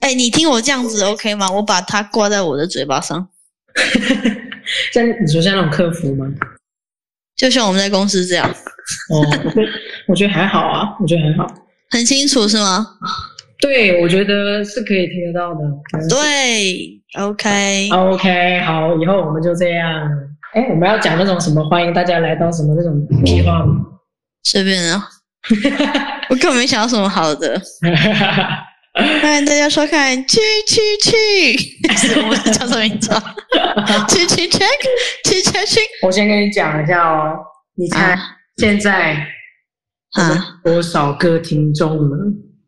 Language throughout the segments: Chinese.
哎，你听我这样子 OK 吗？我把它挂在我的嘴巴上，像你说像那种客服吗？就像我们在公司这样，哦，我觉得还好啊，我觉得还好。很清楚是吗？对，我觉得是可以听得到的。对，OK，OK，好，以后我们就这样。哎，我们要讲那种什么欢迎大家来到什么那种屁话吗？随便啊，我根本没想到什么好的。欢迎大家收看《去去去》，是我们叫什么名字啊？去去 check，去 check check 我先跟你讲一下哦，你猜啊现在啊！多少个听众呢？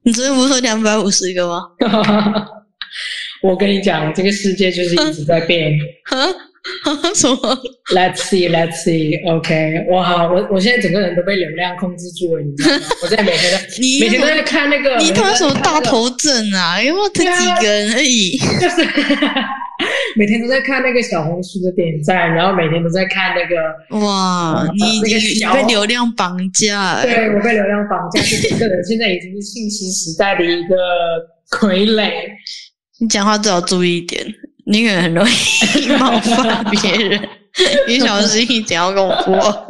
你昨天不是说两百五十个吗？我跟你讲，这个世界就是一直在变。哈，什么？Let's see, let's see. OK，哇，我我现在整个人都被流量控制住了，你知道吗？我在每天都你每天都在看那个，你他妈什么大头症啊？因为我才几个人而已。就是 每天都在看那个小红书的点赞，然后每天都在看那个，哇，啊你你那个小被流量绑架、欸，对我被流量绑架，就整个人现在已经是信息时代的一个傀儡。你讲话最好注意一点，你可能很容易冒犯别人，你小心一点，要跟我说。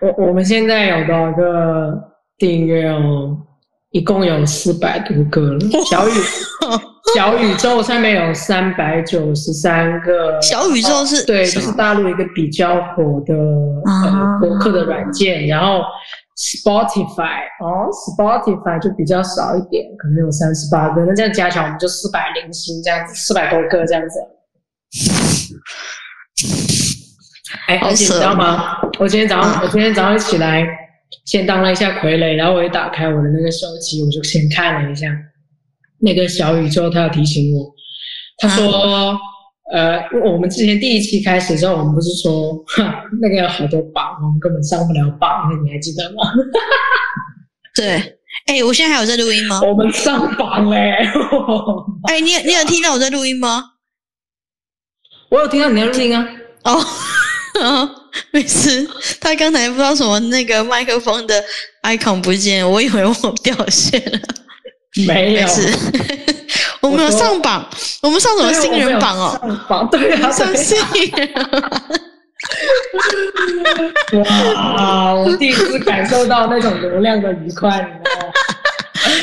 我我们现在有多少个订阅哦？一共有四百多个了。小宇 小宇宙上面有三百九十三个。小宇宙是对，就是大陆一个比较火的啊呃博客的软件，然后 Spotify 哦，Spotify 就比较少一点，可能有三十八个，那这样加起来我们就四百零星这样子，四百多个这样子。哎，好而且你知道吗？我今天早上，啊我今天早上起来，先当了一下傀儡，然后我一打开我的那个手机，我就先看了一下那个小宇宙，它有提醒我，他说。呃，我们之前第一期开始的时候，我们不是说，哼，那个有好多榜，我们根本上不了榜，那你还记得吗？对，哎、我现在还有在录音吗？我们上榜嘞！哎、你你有听到我在录音吗？我有听到你在录音啊，哦，没事，他刚才不知道什么那个麦克风的 icon 不见，我以为我掉线了。没有，我们有上榜，我们上什么新人榜哦？上榜对啊，上新人对哇！我第一次感受到那种流量的愉快，你知道吗？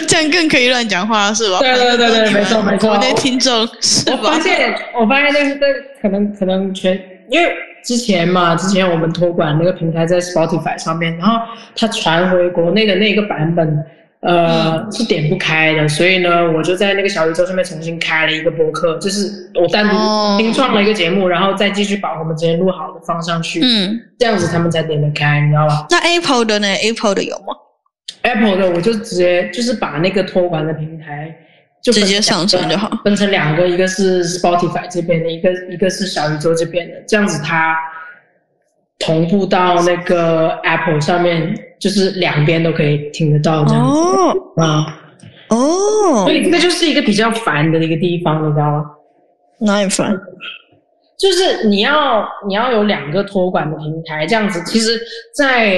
这样更可以乱讲话是吧？对对对对没错没错国内听众是我吧发？现，我发现那个那可能可能全，因为之前嘛，之前我们托管那个平台在 Spotify 上面，然后它传回国内的那个版本，呃，嗯是点不开的，所以呢，我就在那个小宇宙上面重新开了一个博客，就是我单哦独新创了一个节目，然后再继续把我们之前录好的放上去，嗯，这样子他们才点得开，你知道吧那 Apple 的呢？Apple 的有吗？？Apple 的我就直接就是把那个托管的平台。就直接上传就好分成两个，一个是 Spotify 这边的，一个一个是小宇宙这边的，这样子它同步到那个 Apple 上面，就是两边都可以听得到这样子、哦啊。哦所，以这个就是一个比较烦的一个地方，你知道吗？哪里烦？就是你要你要有两个托管的平台，这样子。其实在，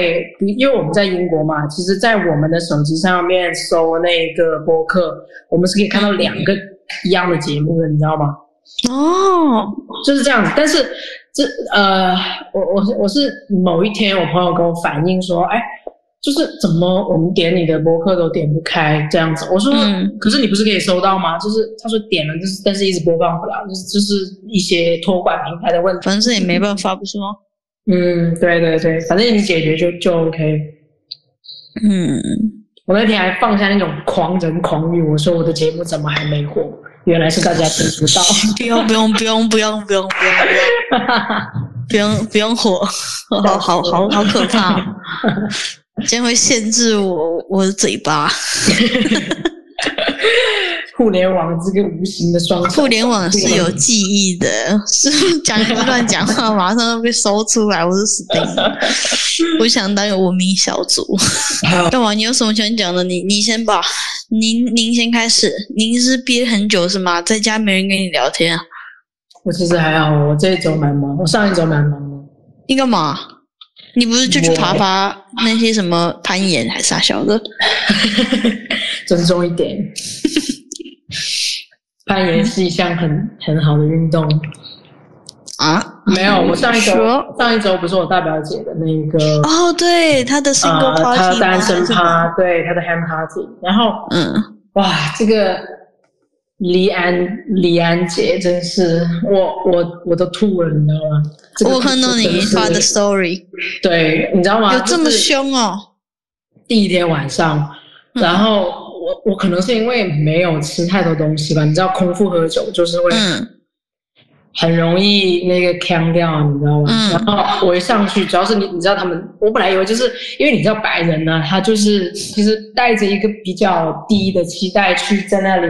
因为我们在英国嘛，其实，在我们的手机上面搜那个播客，我们是可以看到两个一样的节目的，你知道吗？哦，就是这样子。但是这呃，我我是我是某一天，我朋友跟我反映说，哎，就是怎么我们点你的博客都点不开这样子。我说，嗯可是你不是可以收到吗？就是他说点了，就是但是一直播放不了，就是就是一些托管平台的问题。反正也没办法，不是吗？嗯，对对对，反正你解决就就 OK。嗯，我那天还放下那种狂人狂语，我说我的节目怎么还没火？原来是大家听不到。不用不用不用不用不用不用不用不用不用火，好好好好可怕、哦，这样会限制我我的嘴巴。互联网这个无形的双手，互联网是有记忆的，是不是讲乱讲话，马上都被搜出来，我是死定了。我想当个文明小卒。好干嘛？你有什么想讲的？你你先吧，您您先开始。您是憋很久是吗？在家没人跟你聊天啊？我其实还好，我这一周蛮忙，我上一周蛮忙的。你干嘛？你不是就去爬爬那些什么攀岩还是啥小的？尊重一点，攀岩是一项很很好的运动。啊，没有，我上一周上一周不是我大表姐的那个哦，对，她的 single 呃，party，她的单身吗趴，对她的 ham party，然后嗯，哇，这个黎安李安姐真是我我我都吐了，你知道吗？这个我看到你发的 story，对，你知道吗？有这么凶哦？第一天晚上，嗯然后我我可能是因为没有吃太多东西吧，你知道空腹喝酒就是会嗯很容易那个腔掉，你知道吗？嗯然后我一上去，主要是你你知道他们，我本来以为就是因为你知道白人呢，他就是其实带着一个比较低的期待去在那里。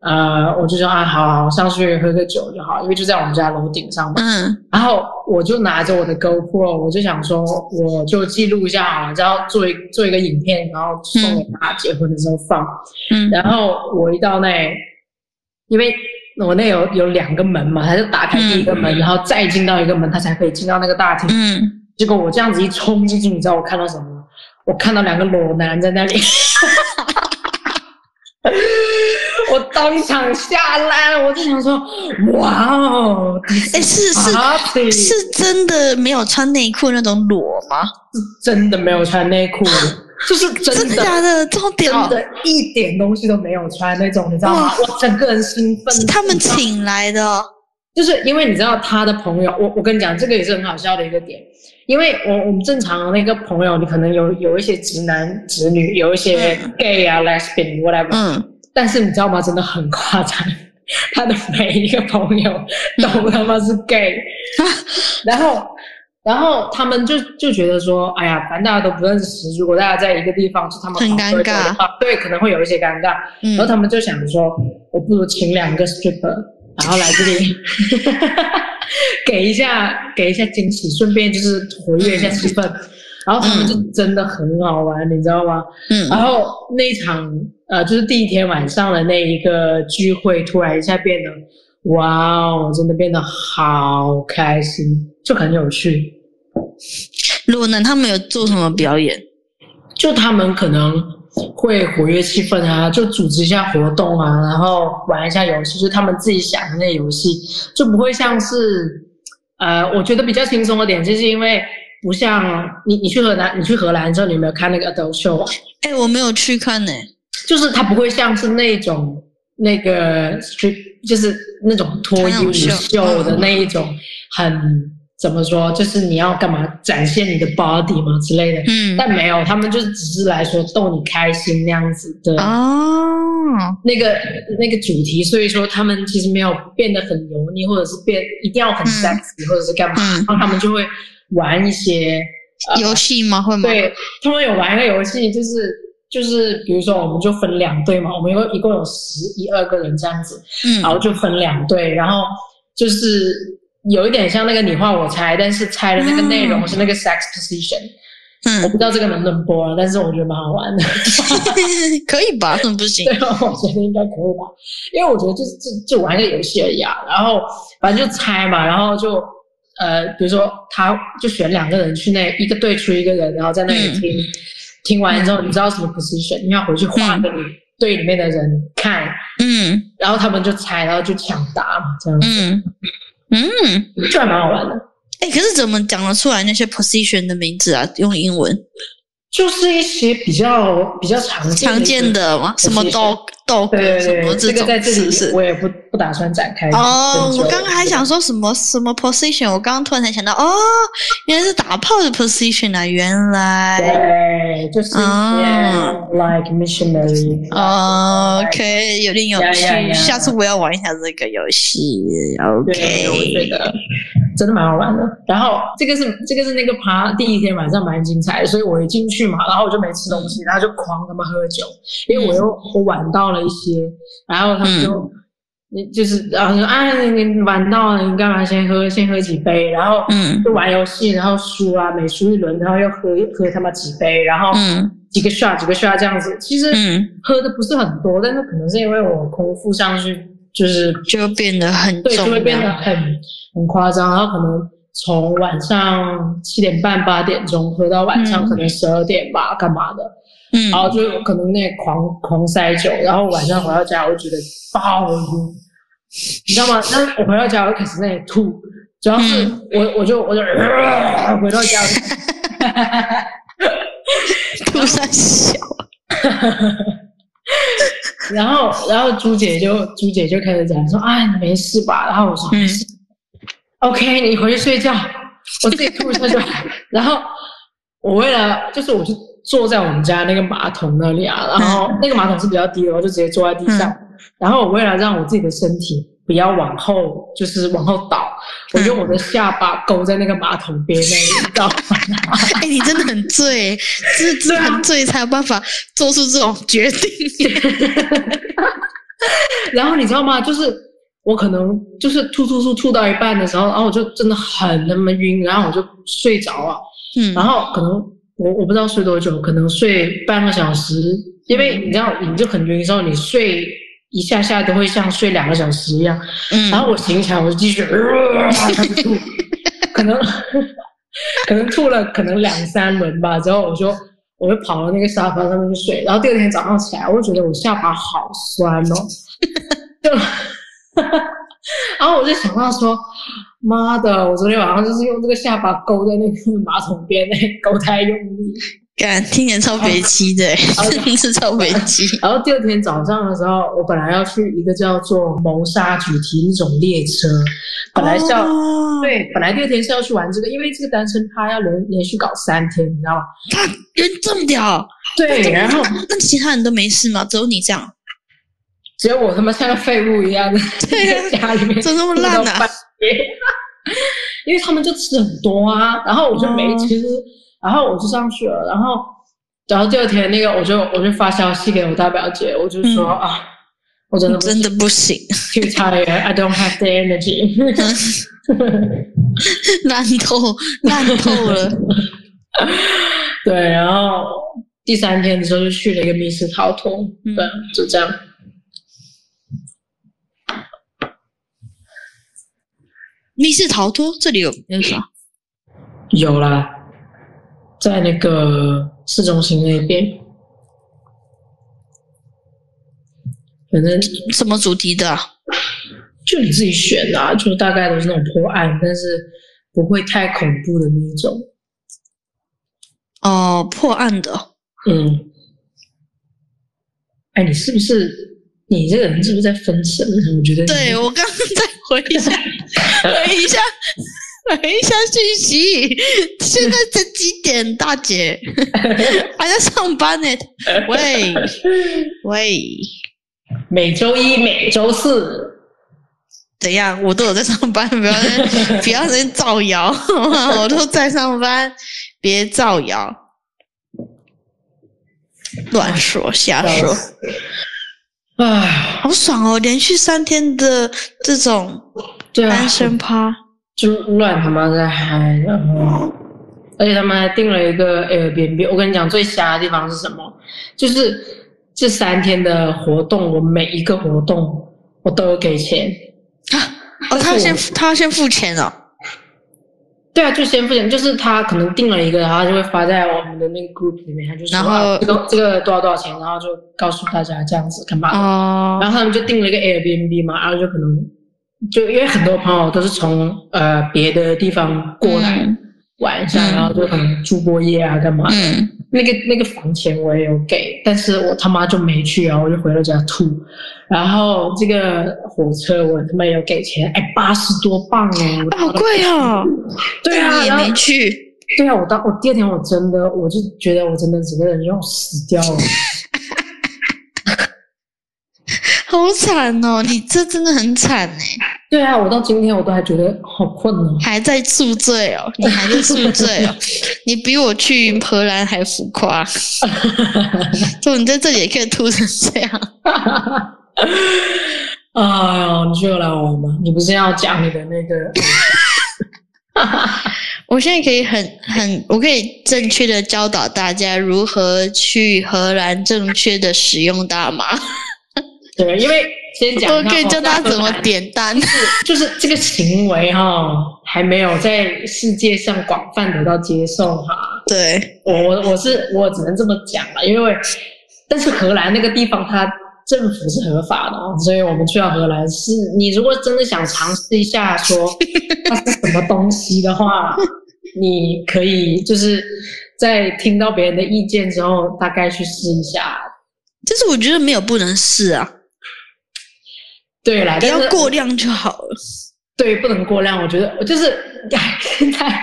呃，我就说啊，好好上去喝个酒就好，因为就在我们家楼顶上嘛。嗯然后我就拿着我的 GoPro，我就想说，我就记录一下好了，然后做一做一个影片，然后送给他结婚的时候放。嗯然后我一到那，因为我那有有两个门嘛，他就打开第一个门，然后再进到一个门，他才可以进到那个大厅。嗯，结果我这样子一冲进去，你知道我看到什么吗？我看到两个裸男在那里。我当场下烂，我就想说，哇哦！哎，是是是真的没有穿内裤那种裸吗？是真的没有穿内裤，就是真 真的的假的？真屌？的一点东西都没有穿那种，你知道吗？我整个人兴奋。是他们请来的哦？就是因为你知道他的朋友，我我跟你讲，这个也是很好笑的一个点，因为我我们正常的那个朋友，你可能有有一些直男直女，有一些嗯 gay 啊、lesbian whatever，、嗯，但是你知道吗？真的很夸张，他的每一个朋友都他妈是 gay，、然后然后他们就就觉得说，哎呀，反正大家都不认识，如果大家在一个地方，就他们很尴尬对，可能会有一些尴尬。然后嗯，他们就想说，我不如请两个 stripper，然后来这里 给一下给一下惊喜，顺便就是活跃一下气氛。然后他们就真的很好玩，你知道吗？嗯然后那一场呃，就是第一天晚上的那一个聚会，突然一下变得，哇哦，真的变得好开心，就很有趣。裸男他们有做什么表演？就他们可能会活跃气氛啊，就组织一下活动啊，然后玩一下游戏，就他们自己想的那游戏，就不会像是呃，我觉得比较轻松的点，就是因为不像你你去荷兰，你去荷兰之后，你有没有看那个 adult show 啊？哎，我没有去看呢。就是它不会像是那种那个 street，就是那种脱衣舞秀的那一种很。怎么说？就是你要干嘛展现你的 body 嘛之类的，嗯，但没有，他们就是只是来说逗你开心那样子的哦，那个、那个主题，所以说他们其实没有变得很油腻，或者是变一定要很嗯 sexy，、或者是干嘛，嗯然后他们就会玩一些，呃游戏吗？会吗？对他们有玩一个游戏，就是就是比如说我们就分两队嘛，我们有一共有十一二个人这样子，嗯然后就分两队，然后就是有一点像那个你画我猜，但是猜的那个内容是那个 sex position。我不嗯，知道这个能不能播啊，但是我觉得蛮好玩的。可以吧？怎么不行 对？啊，我觉得应该可以吧，因为我觉得就是就就玩一个游戏而已啊。然后反正就猜嘛，然后就呃，比如说他就选两个人去那一个队出一个人，然后在那里嗯听，听完之后你知道什么 position，你要回去画给你队里面的人看，嗯然后他们就猜，然后就抢答嘛，这样子、嗯嗯，就还蛮好玩的。哎，可是怎么讲得出来那些 position 的名字啊？用英文就是一些比较比较常见常见的嘛？什么 dog 对对，什么种这个在这是不是里？我也不不打算展开。哦，我刚刚还想说什么什么 position，我刚刚突然才想到，哦，原来是打炮的 position 啊！原来对，就是一些哦 like missionary。哦，OK，有点有趣，下次我要玩一下这个游戏。对，我觉 OK，得真的蛮好玩的。然后这个是这个是那个爬第一天晚上蛮精彩的，所以我一进去嘛，然后我就没吃东西，然后就狂他妈喝酒，因为我又我晚到了一些，然后他们就。你就是，然后说啊，你你晚到了，你干嘛？先喝先喝几杯，然后嗯。就玩游戏，然后输啊，每输一轮，然后又喝又喝他妈几杯，然后嗯。几个 shot 几个 shot 这样子，其实嗯，喝的不是很多，但是可能是因为我空腹上去，就是就变得很对，就会变得。很很夸张，然后可能从晚上七点半八点钟喝到晚上嗯。可能十二点吧，干嘛的，嗯。然后就可能那狂狂塞酒，然后晚上回到家我就觉得爆晕，你知道吗？那我回到家我就开始在那里吐，主要是我我就我就、回到家，吐三小，然后然后朱姐就朱姐就开始讲说啊你没事吧？然后我说嗯。没事、OK 你回去睡觉，我自己吐一下就好。然后我为了就是我就坐在我们家那个马桶那里啊，然后那个马桶是比较低的，我就直接坐在地上。然后我为了让我自己的身体不要往后，就是往后倒，我用我的下巴勾在那个马桶边那里，你知道吗？哎、你真的很醉，真的真的很醉才有办法做出这种决定。然后你知道吗？就是我可能就是吐吐吐吐到一半的时候，然后我就真的很那么晕，然后我就睡着了。嗯，然后可能我我不知道睡多久，可能睡半个小时，因为你知道你就很晕的时候，你睡一下下都会像睡两个小时一样。嗯，然后我醒起来，我就继续、呃、开始吐，可能 可能吐了可能两三轮吧，之后我就我就跑到那个沙发上面去睡，然后第二天早上起来，我就觉得我下巴好酸哦，就，然后我就想到说，妈的，我昨天晚上就是用这个下巴勾在那个马桶边，那勾太用力。感听起来超北七的、哦真的是超北七。然后第二天早上的时候，我本来要去一个叫做谋杀主题那种列车，本来是要、哦，对，本来第二天是要去玩这个，因为这个单身趴要连连续搞三天，你知道吗？他人这么屌，对，然后那其他人都没事吗？只有你这样？只有我他妈像个废物一样的 在家里面怎么那么烂啊？因为他们就吃很多啊，然后我就没哦。吃，然后我就上去了，然后然后第二天那个我就我就发消息给我大表姐，我就说、嗯。啊，我真的真的不行，too tired, I don't have the energy。烂透烂透了。对，然后第三天的时候就去了一个密室逃脱，嗯。对，就这样。密室逃脱这里有有啥？有啦，在那个市中心那边，反正什么主题的啊、就你自己选啦、就大概都是那种破案，但是不会太恐怖的那种。哦，破案的。嗯，哎，你是不是你这个人是不是在分神？我觉得对我刚刚在回一下，回一下，回一下信息。现在才几点，大姐还在上班呢。喂喂，每周一、每周四，怎样？我都有在上班，不要在不要在造谣，我都在上班，别造谣，乱说瞎说。唉，好爽哦！连续三天的这种单身趴，就乱他妈在嗨，然后，而且他们还订了一个 Airbnb。我跟你讲，最瞎的地方是什么？就是这三天的活动，我每一个活动我都有给钱。啊哦，他要先但是他要先付钱哦。对啊，就先付钱，就是他可能定了一个，然后就会发在我们的那个 group 里面，他就说啊这个这个多少多少钱，然后就告诉大家这样子干嘛的。哦，然后他们就定了一个 Airbnb 嘛，然后就可能就因为很多朋友都是从呃别的地方过来嗯玩一下，嗯然后就可能住过夜啊干嘛的。嗯，那个那个房钱我也有给，但是我他妈就没去啊，我就回了家吐。然后这个火车我他妈也有给钱，哎，八十多磅哎，我好贵哦。对啊，你也没去，对啊，我当我第二天我真的我就觉得我真的整个人要死掉了。好惨哦！你这真的很惨哎，对啊，我到今天我都还觉得好困哦。还在宿醉哦，你还在宿醉哦，你比我去荷兰还浮夸。就你在这里也可以吐成这样，哎呦，你就来玩吗？你不是要讲你的那个？我现在可以很很，我可以正确的教导大家如何去荷兰正确的使用大麻。对，因为先讲我可以教大家怎么点单。就是这个行为哈、还没有在世界上广泛得到接受哈。对，我我我是我只能这么讲了，因为但是荷兰那个地方它政府是合法的哦，所以我们去到荷兰是，你如果真的想尝试一下说 它是什么东西的话，你可以就是在听到别人的意见之后，大概去试一下。就是我觉得没有不能试啊，对啦，不要过量就好了。对，不能过量。我觉得我就是哎，现在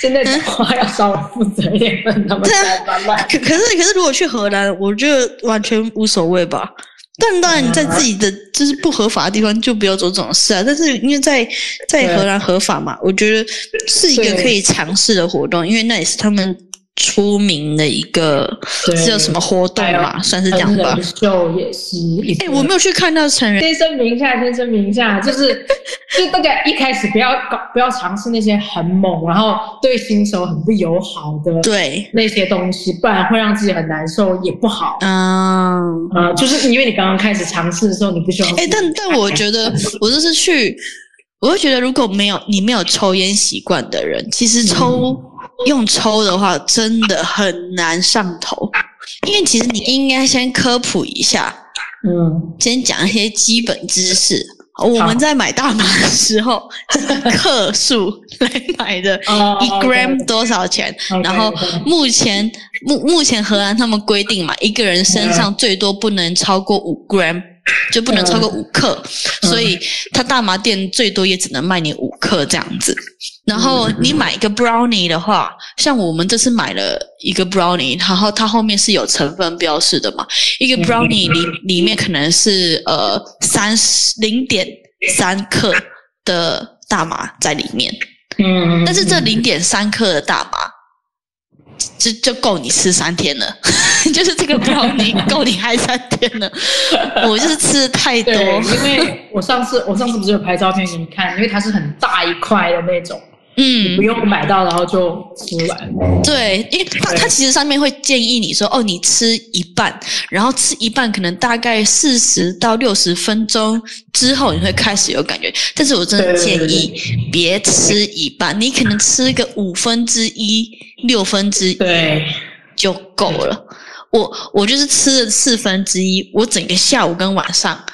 现在讲话要稍微负责一点，不能那么在慢慢。可可是可是，如果去荷兰，我觉得完全无所谓吧。但当然，你在自己的就是不合法的地方就不要做这种事啊。但是因为在在荷兰合法嘛，我觉得是一个可以尝试的活动，因为那也是他们出名的一个对是有什么活动嘛，算是这样吧人。秀也是一个。哎，我没有去看到成人，先声明一下，先声明一下，就是 就大家一开始不要搞，不要尝试那些很猛，然后对新手很不友好的对，那些东西，不然会让自己很难受，也不好。嗯。呃，就是因为你刚刚开始尝试的时候，你不需要。哎、但但我觉得 我就是去，我会觉得如果没有你没有抽烟习惯的人，其实抽、用抽的话真的很难上头，因为其实你应该先科普一下，嗯，先讲一些基本知识。我们在买大麻的时候是克数来买的，哦一 gram 多少钱？然后目前目目前荷兰他们规定嘛，一个人身上最多不能超过五 gram，就不能超过五克，嗯。所以他大麻店最多也只能卖你五克这样子。然后你买一个 brownie 的话，像我们这次买了一个 brownie，然后它后面是有成分标示的嘛，一个 brownie 里里面可能是呃三十零点三克的大麻在里面。嗯，但是这零点三克的大麻，就就够你吃三天了，就是这个 brownie 够你嗨三天了。我就是吃的太多，因为我上次我上次不是有拍照片给你看，因为它是很大一块的那种，嗯不，用买到然后就吃完。对，因为它对它其实上面会建议你说，哦，你吃一半，然后吃一半可能大概四十到六十分钟之后，你会开始有感觉。但是我真的建议别吃一半，你可能吃个五分之一、六分之一对，就够了。我我就是吃了四分之一，我整个下午跟晚上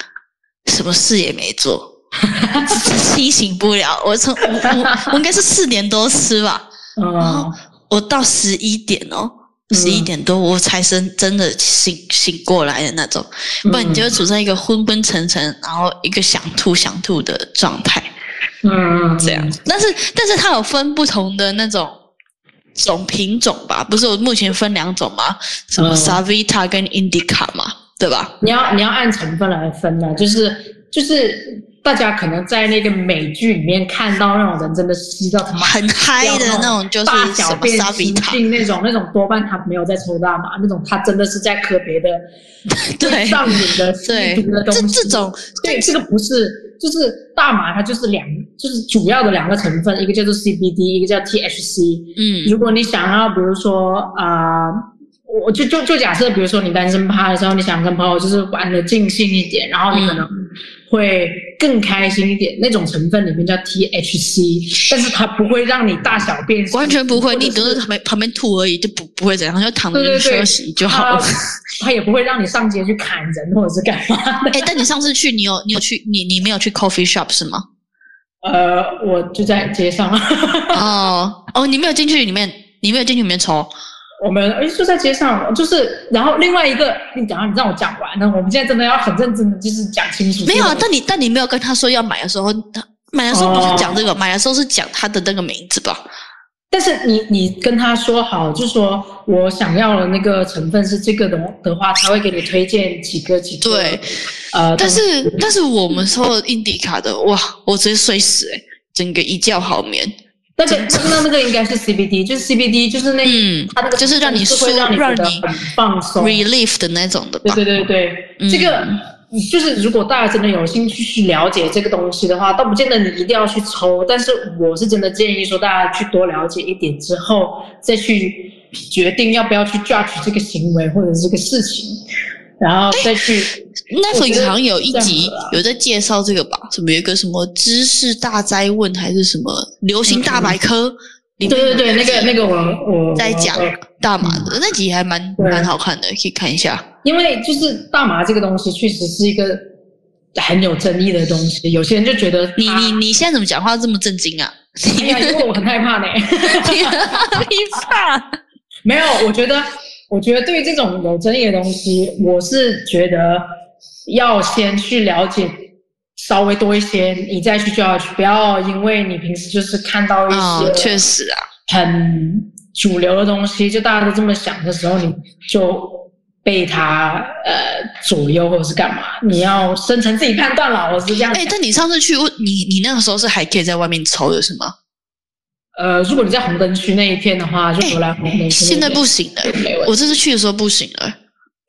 什么事也没做，清醒不了。我从我我我应该是四点多吃吧，嗯，我到十一点哦，嗯十一点多我才真真的醒醒过来的那种，不然你就会处在一个昏昏沉沉，然后一个想吐想吐的状态。嗯嗯，这样。但是但是它有分不同的那种种品种吧？不是我目前分两种吗？什么嗯 Savita 跟 Indica 嘛，对吧？你要你要按成分来分的，就是就是大家可能在那个美剧里面看到那种人真的吸到他妈很嗨的那种就是大小便失禁那种，那种多半他没有在抽大麻，那种他真的是在喝别的 对上瘾的对吸毒的东西。这这种对这个不是，就是大麻它就是两，就是主要的两个成分，一个叫做 CBD，一个叫 THC。嗯如果你想要，比如说啊、我就就就假设，比如说你单身趴的时候，你想跟朋友就是玩的尽兴一点，然后你可能会更开心一点，那种成分里面叫 THC，但是它不会让你大小便完全不会，你只是旁边旁边吐而已，就不不会怎样，就躺着休息就好了。它也不会让你上街去砍人或者是干嘛的。哎，但你上次去，你有你有去你你没有去 coffee shop 是吗？呃，我就在街上，哦哦，你没有进去里面，你没有进去里面抽。我们诶就在街上，就是然后另外一个，你等下你让我讲完，那我们现在真的要很认真的就是讲清楚。没有啊，但你但你没有跟他说要买的时候，他买的时候不是讲这个，买的时候是讲他的那个名字吧？但是你你跟他说好，就说我想要的那个成分是这个的的话，他会给你推荐几个几个。对，呃，但是但是我们抽的印第卡的，哇，我直接睡死哎、整个一觉好眠。那个那那个应该是 CBD，就是 CBD，就是那嗯它那个就是让你是会让你舒让你觉得很放松。relief 的那种的吧？对对对对，嗯这个就是如果大家真的有兴趣去了解这个东西的话，倒不见得你一定要去抽，但是我是真的建议说大家去多了解一点之后，再去决定要不要去 judge 这个行为或者是这个事情，然后再去。Netflix 好像有一集有在介绍这个吧？什么有一个什么知识大灾问还是什么流行大百科？对对对，那个那个我我在讲大麻的那集还蛮对蛮好看的，可以看一下。因为就是大麻这个东西确实是一个很有争议的东西，有些人就觉得你你你现在怎么讲话这么震惊啊？因为我很害怕呢。你怕？没有，我觉得，我觉得对于这种有争议的东西，我是觉得要先去了解稍微多一些，你再去就要去，不要因为你平时就是看到一些确实啊，很主流的东西，就大家都这么想的时候，你就。被他呃左右或者是干嘛？你要生成自己判断了，我是这样。哎，但你上次去问，你你那个时候是还可以在外面抽的是吗？呃，如果你在红灯区那一片的话，就回来红灯区。现在不行了，我这次去的时候不行了。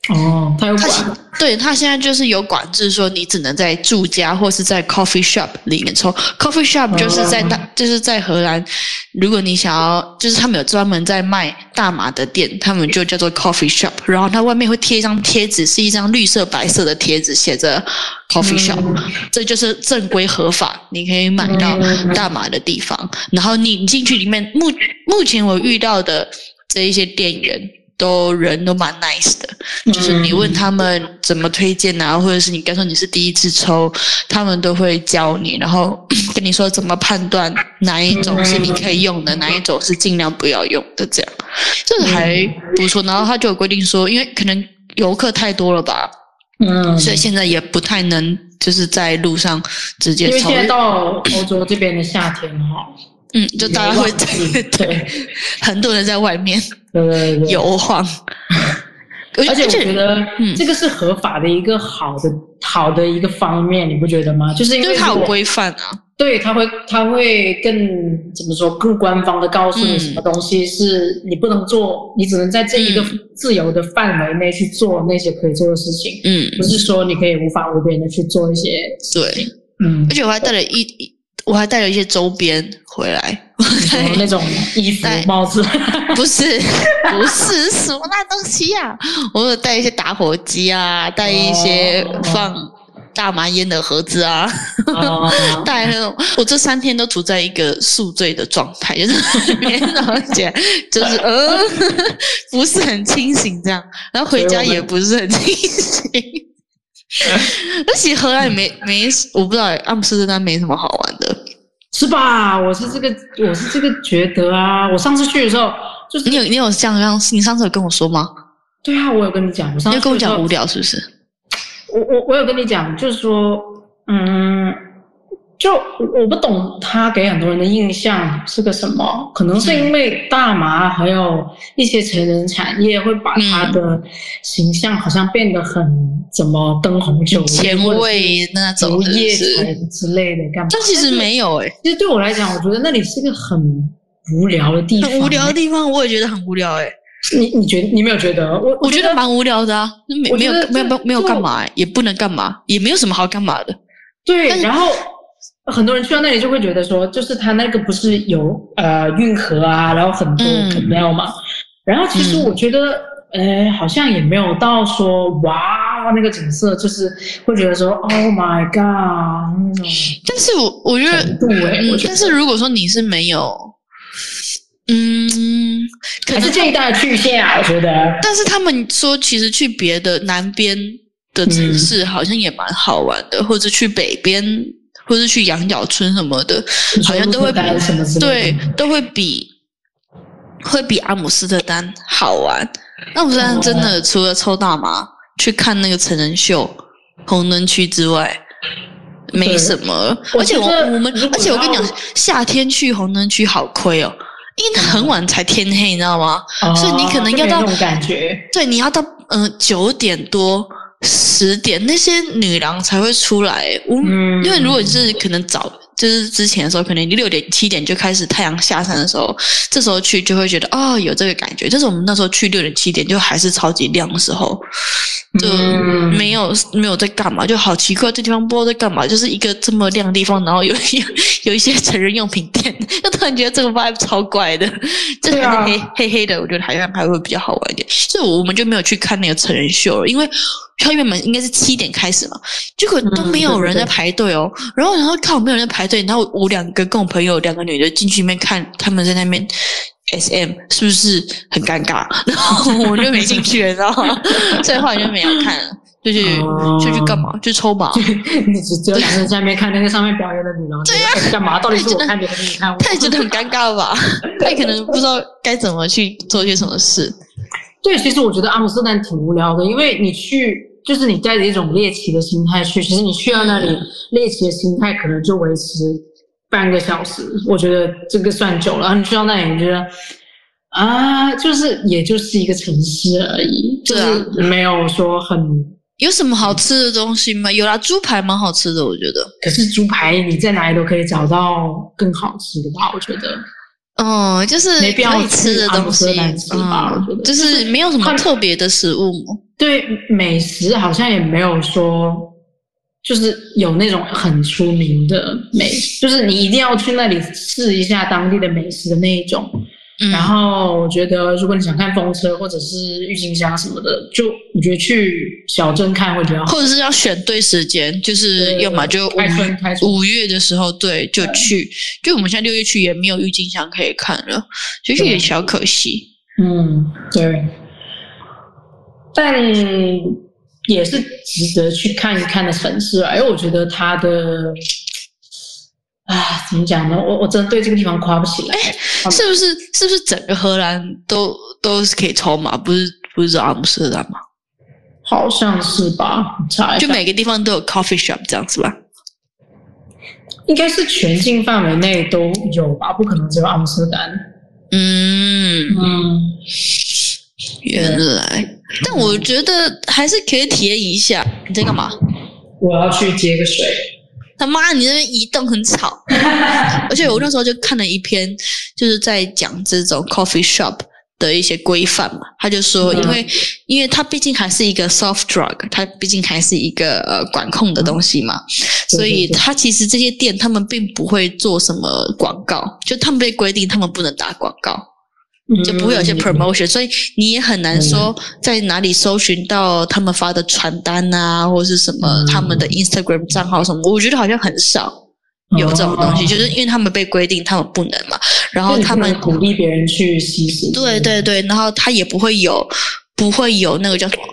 哦，他有管，对他现在就是有管制，说你只能在住家或是在 coffee shop 里面抽。coffee shop 就是在大，就是在荷兰，如果你想要，就是他们有专门在卖大麻的店，他们就叫做 coffee shop。然后它外面会贴一张贴纸，是一张绿色白色的贴纸，写着 coffee shop，这就是正规合法，你可以买到大麻的地方。然后你进去里面，目目前我遇到的这一些店员。都人都蛮 nice 的，就是你问他们怎么推荐啊，或者是你刚说你是第一次抽，他们都会教你，然后 跟你说怎么判断哪一种是你可以用的，哪一种是尽量不要用的，这样，这个还不错。然后他就有规定说，因为可能游客太多了吧，嗯，所以现在也不太能就是在路上直接抽。因为现在到欧洲这边的夏天哈。嗯，就大家会对对，很多人在外面游晃，而且我觉得这个是合法的一个好的好的一个方面，你不觉得吗？就是因为它有规范啊，对，他会他会更怎么说更官方的告诉你什么东西是你不能做，你只能在这一个自由的范围内去做那些可以做的事情，嗯，不是说你可以无法无边的去做一些对，嗯，而且我还带了一一。我还带了一些周边回来，那种衣服、帽子，不是不是什么烂东西呀！我有带一些打火机啊，带一些放大麻烟的盒子啊，带那种。我这三天都处在一个宿醉的状态，就是每天早上起来就是呃 不是很清醒这样，然后回家也不是很清醒。而且荷兰也没没，我不知道阿姆斯特丹没什么好玩的，是吧？我是这个，我是这个觉得啊。我上次去的时候，就是你有你有像样，你上次有跟我说吗？对啊，我有跟你讲，我上次跟我讲无聊是不是？我我我有跟你讲，就是说，嗯。就我不懂他给很多人的印象是个什么，可能是因为大麻还有一些成人产业会把他的形象好像变得很怎么灯红酒绿前卫那种夜城之类的干嘛？但其实没有诶，其实对我来讲，我觉得那里是个很无聊的地方，很无聊的地方，我也觉得很无聊诶。你你觉得你没有觉得？我我觉得蛮无聊的啊，没没有没有没有干嘛，也不能干嘛，也没有什么好干嘛的。对，然后。很多人去到那里就会觉得说，就是他那个不是有呃运河啊，然后很多 canal 嘛。然后其实我觉得，呃，好像也没有到说哇那个景色，就是会觉得说 Oh my God。但是我我觉得，嗯，但是如果说你是没有，嗯，可是建议大家去一下，我觉得。但是他们说，其实去别的南边的城市好像也蛮好玩的，或者去北边。或是去羊角村什么的，好像都会对，都会比会比阿姆斯特丹好玩。阿姆斯特丹真的除了抽大麻、去看那个成人秀、红灯区之外，没什么。而且我我们，而且我跟你讲，夏天去红灯区好亏哦，因为很晚才天黑，你知道吗？所以你可能要到感觉，对，你要到嗯九点多。十点那些女郎才会出来，我因为如果是可能早。就是之前的时候，可能六点七点就开始太阳下山的时候，这时候去就会觉得哦有这个感觉。但是我们那时候去六点七点就还是超级亮的时候，就没有没有在干嘛，就好奇怪，这地方不知道在干嘛，就是一个这么亮的地方，然后有 有有一些成人用品店，就突然觉得这个 vibe 超怪的，就是黑黑黑的，我觉得好像还会比较好玩一点。所以我们就没有去看那个成人秀了，因为它原本应该是七点开始嘛，结果都没有人在排队哦，然后然后看我没有人在排。队，然后我两个跟我朋友两个女的进去里面看，他们在那边 S M 是不是很尴尬？然后我就没进去了，你知道吗？所以后来就没有看了，就去哦就去干嘛？去抽码。你只只有两个人在那边看那个上面表演的女郎，对呀，干嘛？到底是我看你还是你看我？他也觉得很尴尬吧？他也可能不知道该怎么去做些什么事。对，其实我觉得阿姆斯特丹挺无聊的，因为你去就是你带着一种猎奇的心态去，其实你去到那里，猎奇的心态可能就维持半个小时，我觉得这个算久了。然后你去到那里，你觉得啊，就是也就是一个城市而已，就是没有说很。有什么好吃的东西吗？有啦，猪排蛮好吃的，我觉得。可是猪排你在哪里都可以找到更好吃的吧？我觉得。嗯，就是没必要吃的东西斯特丹吃吧嗯我觉得就是没有什么特别的食物嘛。对美食好像也没有说，就是有那种很出名的美，就是你一定要去那里试一下当地的美食的那一种。嗯，然后我觉得，如果你想看风车或者是郁金香什么的，就我觉得去小镇看会比较好。或者是要选对时间，就是要么就五开春开春五月的时候，对，就去。就我们现在六月去也没有郁金香可以看了，其实对也小可惜。嗯，对，但也是值得去看一看的城市啊，因为我觉得它的，啊，怎么讲呢？我我真的对这个地方夸不起来。好是不是？是不是整个荷兰都都是可以抽嘛？不是不是只阿姆斯特丹吗？好像是吧？查一下，就每个地方都有 coffee shop 这样子吧？应该是全境范围内都有吧？不可能只有阿姆斯特丹。嗯，嗯，原来。但我觉得还是可以体验一下。你在干嘛？我要去接个水。他妈，你那边移动很吵。而且我那时候就看了一篇，就是在讲这种 coffee shop 的一些规范嘛。他就说，嗯因为、因为它毕竟还是一个 soft drug，它毕竟还是一个呃管控的东西嘛，对所以它其实这些店他们并不会做什么广告，就他们被规定他们不能打广告。就不会有一些嗯 promotion，、所以你也很难说在哪里搜寻到他们发的传单啊，或是什么嗯他们的 Instagram 账号什么，我觉得好像很少有这种东西，哦就是因为他们被规定他们不能嘛，然后他们鼓励别人去吸食。对对对，然后他也不会有不会有那个叫什么，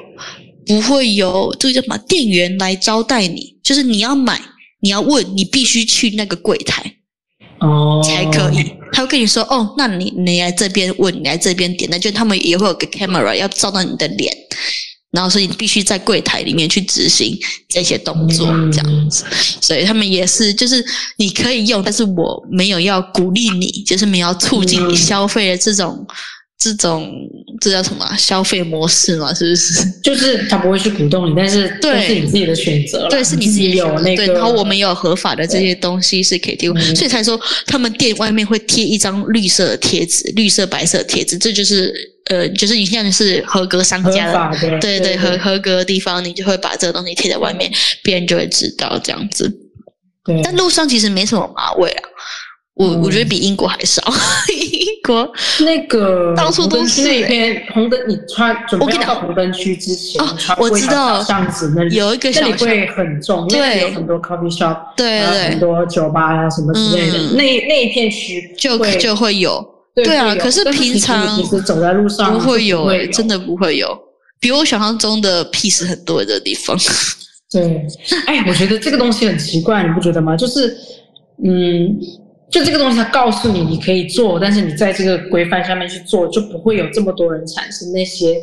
不会有这个叫什么店员来招待你，就是你要买你要问，你必须去那个柜台。哦，才可以。他会跟你说，哦，那你你来这边问，你来这边点，那就他们也会有个 camera 要照到你的脸，然后所以你必须在柜台里面去执行这些动作，嗯这样子。所以他们也是，就是你可以用，但是我没有要鼓励你，就是没有要促进你嗯消费的这种。这种这叫什么啊、消费模式嘛？是不是？就是他不会去鼓动你，但是对都是你自己的选择啦对，是你自己的有那个，对，然后我们也有合法的这些东西是可以提供，嗯所以才说他们店外面会贴一张绿色的贴纸，绿色白色的贴纸，这就是呃，就是你现在是合格商家的。对对，合合格的地方，你就会把这个东西贴在外面，别人就会知道这样子。对，但路上其实没什么马尾啊，我、嗯。我觉得比英国还少。英国那个到处都是。那边红灯，你穿准备我跟你讲要到红灯区之前，我知道。巷子那里有一个小里会很重，因为对有很多 coffee shop，对很，多酒吧啊什么之类的，嗯。那那一片区就会就会有，对对啊可是平常走在路上不会有、真的不会有，比我想象中的 peace 很多的地方。对，哎，我觉得这个东西很奇怪，你不觉得吗？就是，嗯，就这个东西，它告诉你你可以做，但是你在这个规范下面去做，就不会有这么多人产生那些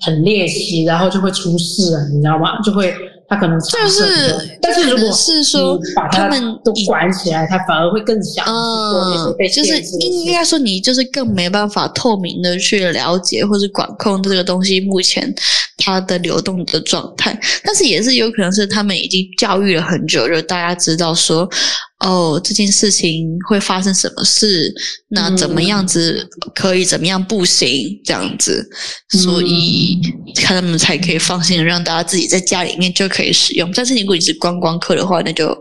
很猎奇，然后就会出事啊，你知道吗？就会他可能就是，但是如果是说把他们都管起来，他反而会更想去做那些被，嗯就是应该说你就是更没办法透明的去了解或者管控这个东西目前它的流动的状态，但是也是有可能是他们已经教育了很久，就大家知道说，哦，这件事情会发生什么事，那怎么样子可以，怎么样不行，这样子，所以他们才可以放心的让大家自己在家里面就可以使用。但是如果你是观光客的话，那就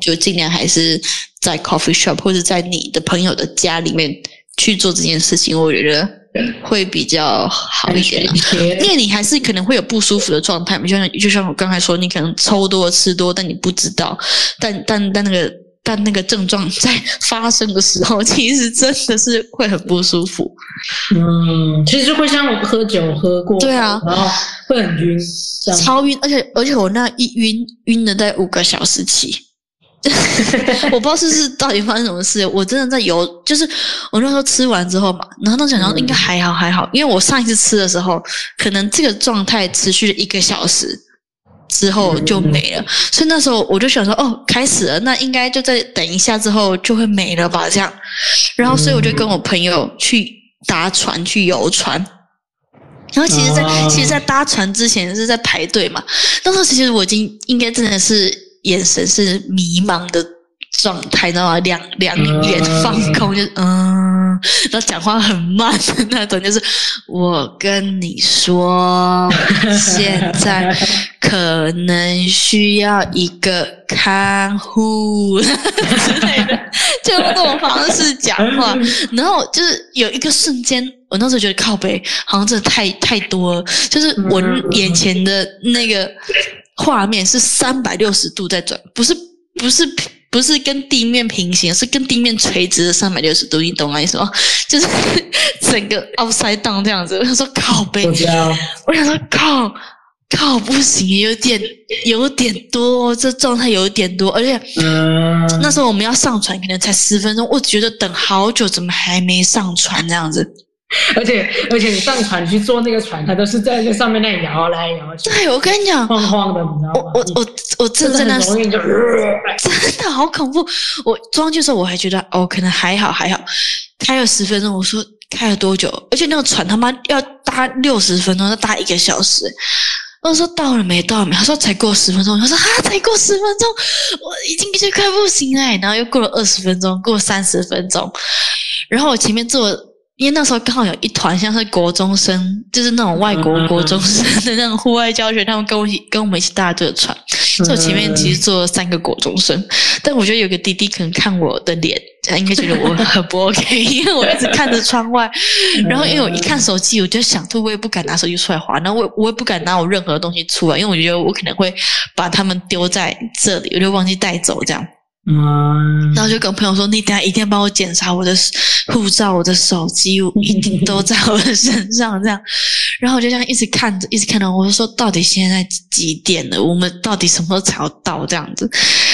就尽量还是在 coffee shop 或者在你的朋友的家里面去做这件事情，我觉得会比较好一点、啊。因为你还是可能会有不舒服的状态，就像就像我刚才说，你可能抽多吃多，但你不知道，但但但那个但那个症状在 发生的时候，其实真的是会很不舒服。嗯，其实会像我喝酒喝过，对啊，然后会很晕，超晕，而且而且我那一晕晕了在五个小时起。我不知道是不是到底发生什么事，我真的在游，就是我那时候吃完之后嘛，然后都想到应该还好还好，因为我上一次吃的时候，可能这个状态持续了一个小时之后就没了，所以那时候我就想说，哦，开始了，那应该就在等一下之后就会没了吧，这样，然后所以我就跟我朋友去搭船去游船。然后其实在，其实，在搭船之前是在排队嘛。那时候其实我已经应该真的是眼神是迷茫的状态，你知道吗？两两眼放空，就是嗯，然后讲话很慢的那种，就是我跟你说，现在可能需要一个看护 之类的，就用这种方式讲话。然后就是有一个瞬间，我那时候觉得靠背好像真的太太多了，就是我眼前的那个画面是三百六十度在转，不是不是不是跟地面平行，是跟地面垂直的三百六十度，你懂我意思吗？就是 整个 upside down 这样子。我想说靠背我，想说靠靠不行，有点有点多，这状态有点多，而且。嗯，那时候我们要上传，可能才十分钟，我觉得等好久，怎么还没上传这样子？而且而且你上船去坐那个船，它都是在那上面那里摇来摇去，对，我跟你讲，晃晃的，你知道吗？我我我我真的在那很容易就，真的好恐怖。我坐上去的时候，我还觉得哦，可能还好还好，开了十分钟。我说开了多久？而且那个船他妈要搭六十分钟，要搭一个小时。我说到了没？到了没？他说才过十分钟。他说啊，才过十分钟，我已经觉得快不行了。然后又过了二十分钟，过三十分钟，然后我前面坐，因为那时候刚好有一团像是国中生，就是那种外国国中生的那种户外教学，他们跟我一起跟我们一起搭这个船。所以我前面其实坐了三个国中生，但我觉得有个弟弟可能看我的脸，他应该觉得我很不 OK，因为我一直看着窗外，然后因为我一看手机，我就想吐，我也不敢拿手机出来划，然后我我也不敢拿我任何东西出来，因为我觉得我可能会把他们丢在这里，我就忘记带走这样。嗯，然后就跟朋友说：“你等一下一定要帮我检查我的护照、我的手机，一定都在我的身上。”这样，然后我就这样一直看着，一直看着。我就说：“到底现在几点了？我们到底什么时候才要到？”这样子。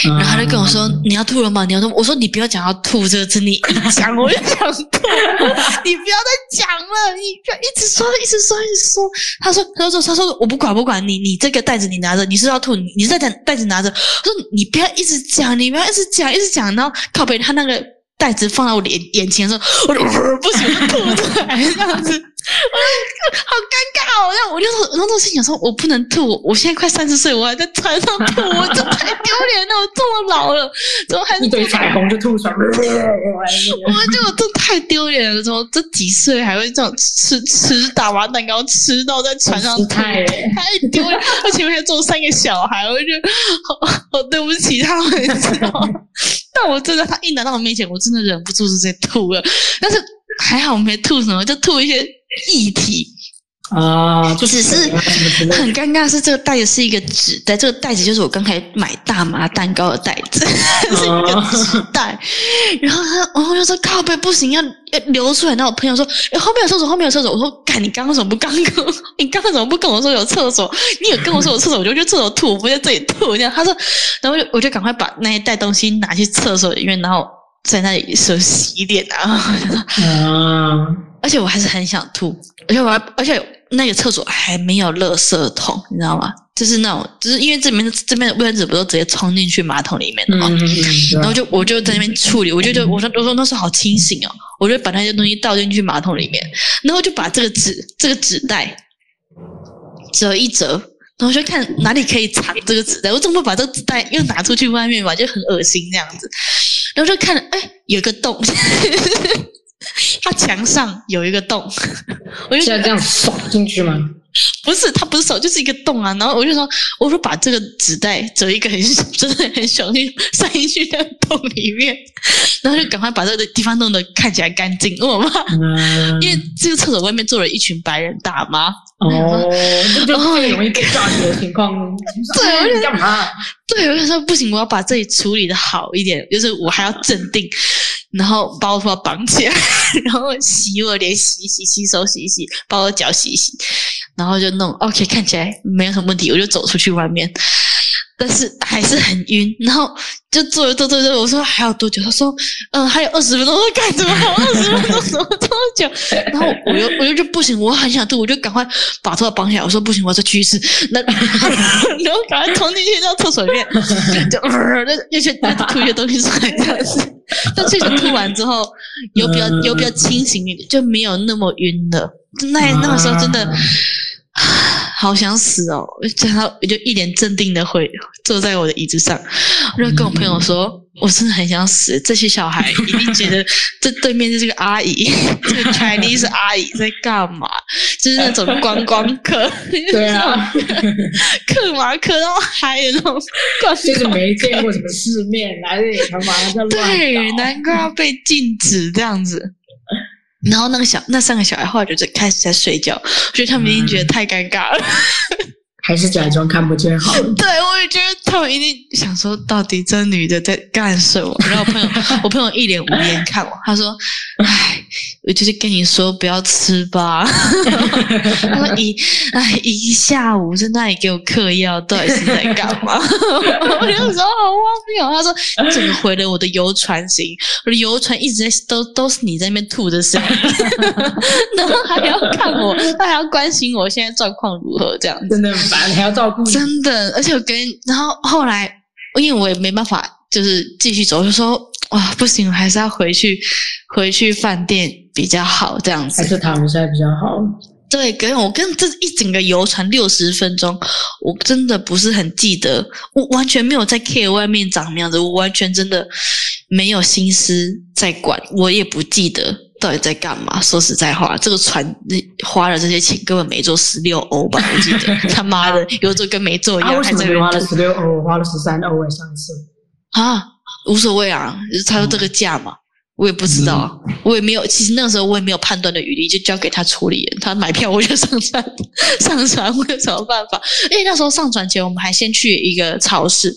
然后他就跟我说：“你要吐了吗？你要吐？”我说：“你不要讲要吐这个字，你一讲我就想吐，你不要再讲了，你不要一直说，一直说，一直说。”他说：“他说，他说我不管，不管你，你这个袋子你拿着，你是要吐，你你在袋袋子拿着。”我说：“你不要一直讲，你不要一一直讲，一直讲。”然后靠背他那个袋子放到我脸眼前的时候，我就、呃、不行，吐出来这样子。我就好尴尬哦！然后我就说，然后我心想说，我不能吐，我现在快三十岁，我还在船上吐，我这太丢脸了！我这么老了，怎么还是一堆彩虹就吐出来，我觉得这太丢脸了！怎么这几岁还会这样吃吃打麻蛋糕，吃到在船上吐，太太丢脸！而且我还坐三个小孩，我就好好对不起他们，你知道吗？但我真的，他一拿到我面前，我真的忍不住直接吐了。但是还好没吐什么，就吐一些液体。啊，就只是很尴尬，是这个袋子是一个纸袋，这个袋子就是我刚才买大麻蛋糕的袋子，是一个纸袋。然后他，然后说靠背不行，要要流出来。然后我朋友说，哎，后面有厕所，后面有厕所。我说，干，你刚刚怎么不刚刚？你刚刚怎么不跟我说有厕所？你有跟我说有厕所，我就去厕所吐，我不在这里吐。这样，他说，然后我就我就赶快把那一袋东西拿去厕所里面，然后在那里说洗脸啊。啊，而且我还是很想吐，而且我还而且那个厕所还没有垃圾桶，你知道吗？就是那种，就是因为这边这边的卫生纸不都直接冲进去马桶里面的嘛？嗯，然后就我就在那边处理，我就觉得我说我说那时候好清醒哦，我就把那些东西倒进去马桶里面，然后就把这个纸这个纸袋折一折。然后就看哪里可以藏这个纸袋，我怎么把这个纸袋又拿出去外面嘛，就很恶心这样子。然后就看，哎，有个洞，它墙上有一个洞，我就现在这样 扫进去吗？不是，他不是手，就是一个洞啊。然后我就说，我说把这个纸袋折一个很真的很小，就 塞进去那个洞里面，然后就赶快把这个地方弄得看起来干净。我怕，因为这个厕所外面坐了一群白人大妈。哦，这就最容易被抓住的情况。对，我想干嘛？对，我就说不行，我要把这里处理的好一点，就是我还要镇定，然后把我头发绑起来，然后洗我脸，洗洗洗手，洗一洗，把我脚洗一洗，然后就弄 OK，看起来没有什么问题，我就走出去外面。但是还是很晕，然后就坐着坐着坐，我说还有多久？他说，嗯，还有二十分钟。我说干什么？还有二十分钟？怎么这么久？然后我又我又就不行，我很想吐，我就赶快把头发绑起来。我说不行，我要再去一次。那 然后赶快冲进去到厕所里面，就呃那又去吐一些东西出来这样子。但确实吐完之后，有比较有比较清醒一点，就没有那么晕了。那那个时候真的。好想死哦！然后我就一脸镇定的回坐在我的椅子上，我就跟我朋友说：“我真的很想死。”这些小孩一定觉得 这对面是这个阿姨，这个 Chinese 阿姨在干嘛？就是那种观光客，对啊，客嘛，客到嗨的那种，就是没见过什么世面，来这里干嘛？对，难怪要被禁止这样子。然后那个小那三个小孩后来就开始在睡觉，我觉得他们已经觉得太尴尬了。还是假装看不见好。对，我也觉得他们一定想说，到底这女的在干什么？然后我朋友，我朋友一脸无言看我，他说：“哎，我就是跟你说不要吃吧。”他说：“一哎一下午在那里给我嗑药，到底是在干嘛？”我就说：“好荒谬。”他说：“怎么毁了我的游船行？我的游船一直在都都是你在那边吐的声音，然后还要看我，他还要关心我现在状况如何，这样真的。”还要照顾真的，而且我跟然后后来，因为我也没办法，就是继续走，就说哇不行，我还是要回去，回去饭店比较好，这样子还是躺下比较好。对，跟我跟这一整个游船六十分钟，我真的不是很记得，我完全没有在 care 外面长什么样子，我完全真的没有心思在管，我也不记得。到底在干嘛？说实在话，这个船花了这些钱，根本没做十六欧吧？我记得他妈的有做跟没做一样。为什么花了十六欧？我花了十三欧诶，上次啊，无所谓啊，他说这个价嘛，我也不知道，我也没有。其实那个时候我也没有判断的余地，就交给他处理。他买票我就上船，上船我有什么办法？因为那时候上船前，我们还先去一个超市，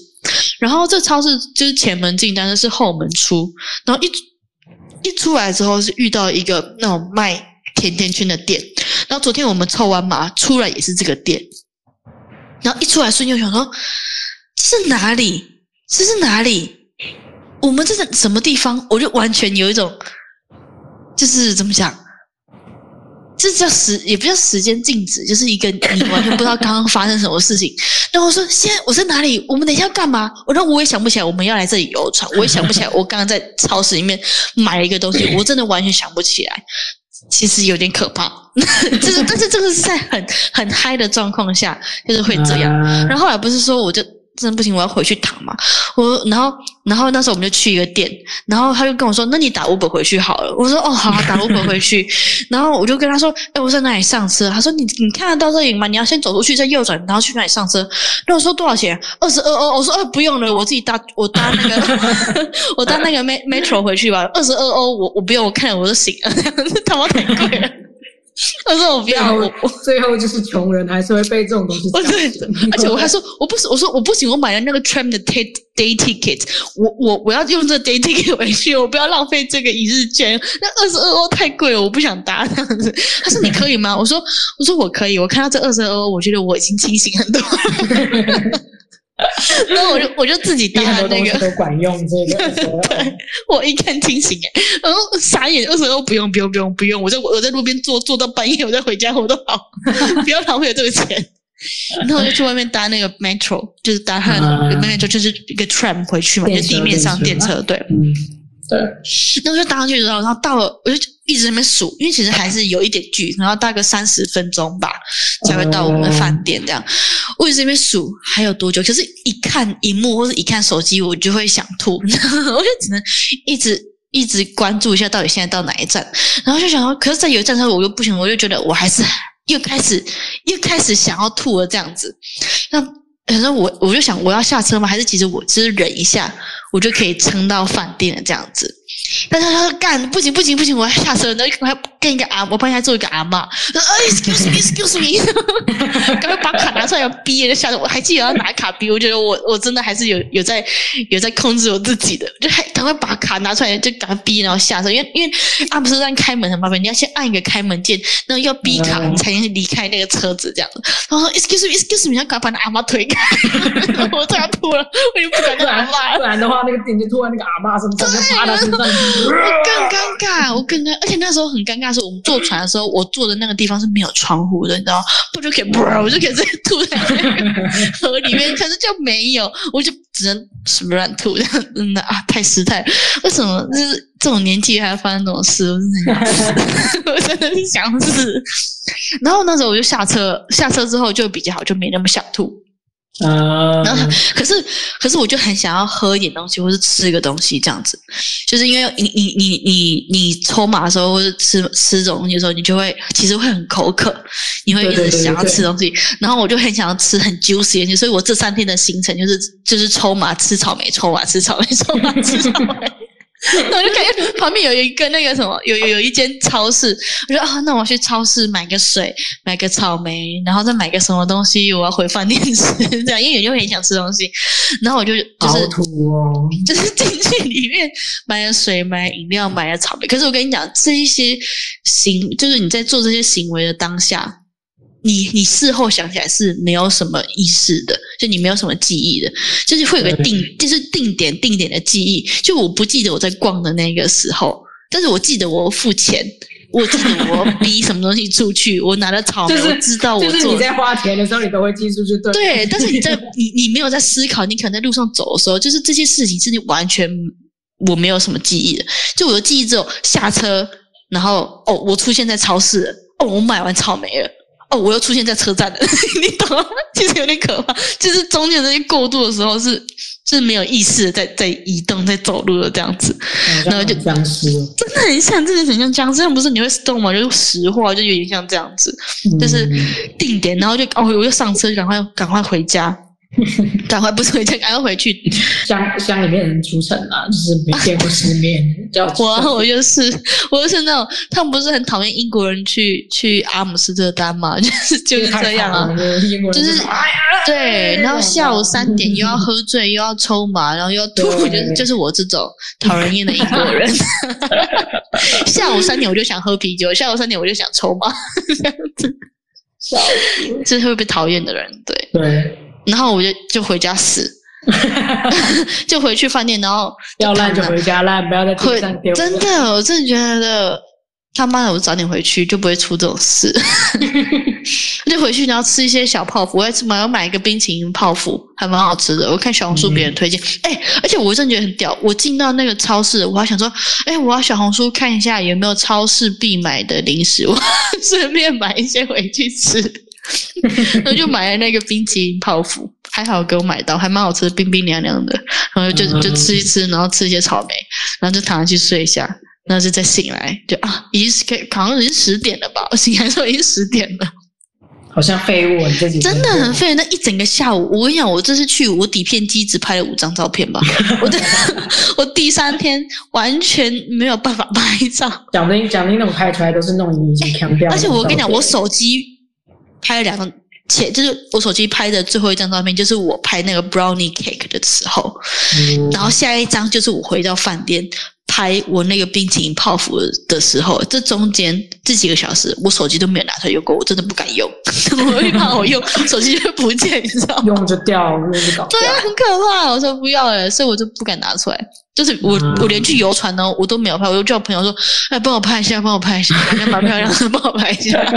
然后这超市就是前门进，但是是后门出，然后一。一出来之后是遇到一个那种卖甜甜圈的店，然后昨天我们抽完码出来也是这个店，然后一出来瞬间想说这是哪里？这是哪里？我们这是什么地方？我就完全有一种就是怎么讲？这叫时，也不叫时间静止，就是一个你完全不知道刚刚发生什么事情。然后我说：“现在我在哪里？我们等一下要干嘛？”我说：“我也想不起来，我们要来这里游船，我也想不起来，我刚刚在超市里面买了一个东西，我真的完全想不起来。其实有点可怕，就是，但是这个是在很很嗨的状况下，就是会这样。然后后来不是说我就。真的不行，我要回去躺嘛。我然后然后那时候我们就去一个店，然后他就跟我说：“那你打五本回去好了。”我说：“哦，好，打 五本回去。”然后我就跟他说：“哎，我在哪里上车？”他说：“你你看得到这里吗？你要先走出去，再右转，然后去哪里上车？”那我说：“多少钱？”二十二欧。我说：“呃，不用了，我自己搭，我搭那个 我搭那个 metro 回去吧。二十二欧，我我不用，我看了我就行了，他妈太贵了。” 他说我不要，我最后就是穷人还是会被这种东西。对，而且我还说我不是，我说我不行，我买了那个 tram 的 day day ticket，我我我要用这 day ticket 回去，我不要浪费这个一日券，那二十二欧太贵了，我不想搭这样子。他说你可以吗？我说我说我可以，我看到这二十二欧，我觉得我已经清醒很多。然后我就我就自己搭那个。都管用这个，对我一看清醒哎，然后傻眼，二十二不用不用不用不用，我在我在路边坐坐到半夜，我再回家我都好，不要浪费这个钱。然后我就去外面搭那个 metro，就是搭它的 metro，就是一个 tram 回去嘛，就地面上电车，对。对，那我就搭上去之后，然后到了，我就一直在那边数，因为其实还是有一点距，然后大概三十分钟吧才会到我们的饭店。这样，我一直在那边数还有多久，可是一看荧幕或者一看手机，我就会想吐，我就只能一直一直关注一下到底现在到哪一站，然后就想说，可是在有一站的时候我又不行，我就觉得我还是又开始又开始想要吐了这样子。那可是我我就想我要下车吗？还是其实我只是忍一下，我就可以撑到饭店了这样子。但是他说干不行不行不行，我要下车，然后赶快跟一个阿，我帮他做一个阿妈，说哎 excuse me excuse me，赶快把卡拿出来要逼，就吓得我还记得要拿卡逼，我觉得我我真的还是有有在有在控制我自己的，就还赶快把卡拿出来就赶快逼，然后下车，因为因为阿姆斯特丹开门很麻烦，你要先按一个开门键，然后要逼卡你才能离开那个车子这样子。然后说 excuse me excuse me，要赶快把那阿妈推开，我突然吐了，我就不敢跟阿不然妈不然的话，那个电就突然那个阿妈身上就趴他身上，我更尴尬，我更尴，而且那时候很尴尬，是我们坐船的时候，我坐的那个地方是没有窗户的，你知道吗？我就可以，我就可以直接吐在那个河里面，可是就没有，我就只能随便乱吐，真的啊，太失态了。为什么就是这种年纪还要发生这种事？我真的 我真的是想死。然后那时候我就下车，下车之后就比较好，就没那么想吐。啊，然后可是可是我就很想要喝一点东西，或是吃一个东西这样子，就是因为你你你你你抽马的时候，或者吃吃这种东西的时候，你就会其实会很口渴，你会一直想要吃东西。然后我就很想要吃很 juicy 的东西，所以我这三天的行程就是就是抽马吃草莓，抽马吃草莓，抽 马吃草莓。然后我就感觉旁边有一个那个什么，有有有一间超市，我说啊，那我去超市买个水，买个草莓，然后再买个什么东西，我要回饭店吃，这样，因为有就很想吃东西，然后我就就是土哦，就是 进去里面买了水、买饮料、买了草莓。可是我跟你讲，这一些行，就是你在做这些行为的当下，你你事后想起来是没有什么意识的，就你没有什么记忆的，就是会有个定，就是定点定点的记忆。就我不记得我在逛的那个时候，但是我记得我付钱。我记得我逼什么东西出去，我拿了草莓，就是我知道我做就是你在花钱的时候，你都会记住，就对。对，但是你在你你没有在思考，你可能在路上走的时候，就是这些事情是你完全我没有什么记忆的，就我的记忆只有下车，然后哦，我出现在超市了，哦，我买完草莓了。哦，我又出现在车站了，你懂吗？其实有点可怕，就是中间那些过渡的时候是是没有意识的在在移动、在走路的这样子，然后就僵尸，真的很像，真的很像僵尸。不是你会 stone 吗？就是石化，就有点像这样子。就是嗯定点，然后就哦，我就上车，就赶快赶快回家，赶快不是回家，赶快回去。乡乡里面人出城啊，就是没见过世面，叫我我就是我就是那种，他们不是很讨厌英国人去去阿姆斯特丹嘛，就是就是这样啊。，就是对，然后下午三点又要喝醉，又要抽麻，然后又要吐，就是就是我这种讨人厌的英国人。下午三点我就想喝啤酒，下午三点我就想抽麻，这样子，这是会被讨厌的人。对，对，然后我就就回家死，就回去饭店，然后要烂就回家烂，不要在地会上丢。真的，我真的觉得他妈的，我早点回去就不会出这种事。就回去然后吃一些小泡芙，我还买要买一个冰淇淋泡芙，还蛮好吃的。我看小红书别人推荐，哎、而且我真的觉得很屌。我进到那个超市，我还想说，哎、我要小红书看一下有没有超市必买的零食，我 顺便买一些回去吃。然后就买了那个冰淇淋泡芙，还好给我买到，还蛮好吃，冰冰凉凉的。然后就就吃一吃，然后吃一些草莓，然后就躺下去睡一下，然后就再醒来，就啊，已经是可以好像已经十点了吧？我醒来的时候已经十点了，好像废物，你自己真的很废。那一整个下午，我跟你讲，我这次去，我底片机只拍了五张照片吧。我的 我第三天完全没有办法拍照，讲的讲的那种拍出来都是那种已经强调而且我跟你讲，我手机拍了两张。且就是我手机拍的最后一张照片，就是我拍那个 brownie cake 的时候，嗯然后下一张就是我回到饭店拍我那个冰淇淋泡芙的时候，这中间这几个小时，我手机都没有拿出来用过，我真的不敢用，我会怕我用手机就不见，你知道吗？用就掉，用就搞掉对。啊，很可怕，我说不要了，所以我就不敢拿出来。就是我，嗯我连去游船呢，我都没有拍，我就叫朋友说：“哎，帮我拍一下，帮我拍一下，人家蛮漂亮的，帮我拍一下。”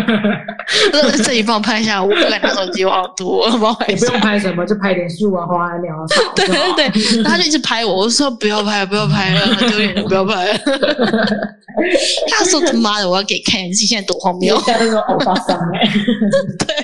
我说：“这里帮我拍一下，我不敢拿手机，我好多，帮我拍一下也不。用拍什么，就拍点树啊、花啊、鸟啊。对对对，然后他就一直拍我，我说不要拍，不要拍了，很丢脸的，不要拍了。他说他妈的，我要给你看你自己现在多荒谬。像那种欧巴桑哎，对，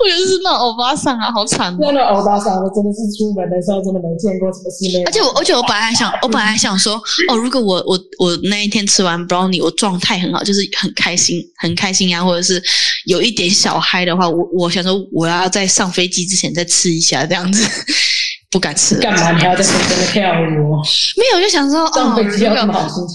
我觉得是那种欧巴桑啊，好惨哦。那种欧巴桑，我真的是出门的时候真的没见过什么世面。而且我，而且我本来还想，我本来还想说，哦，如果我我我那一天吃完 brownie，我状态很好，就是很开心，很开心呀，或者是有一点小嗨的话，我我想说我要在上飞机之前再吃一下这样子，不敢吃。干嘛？你还要在真的跳舞？没有，就想说，哦？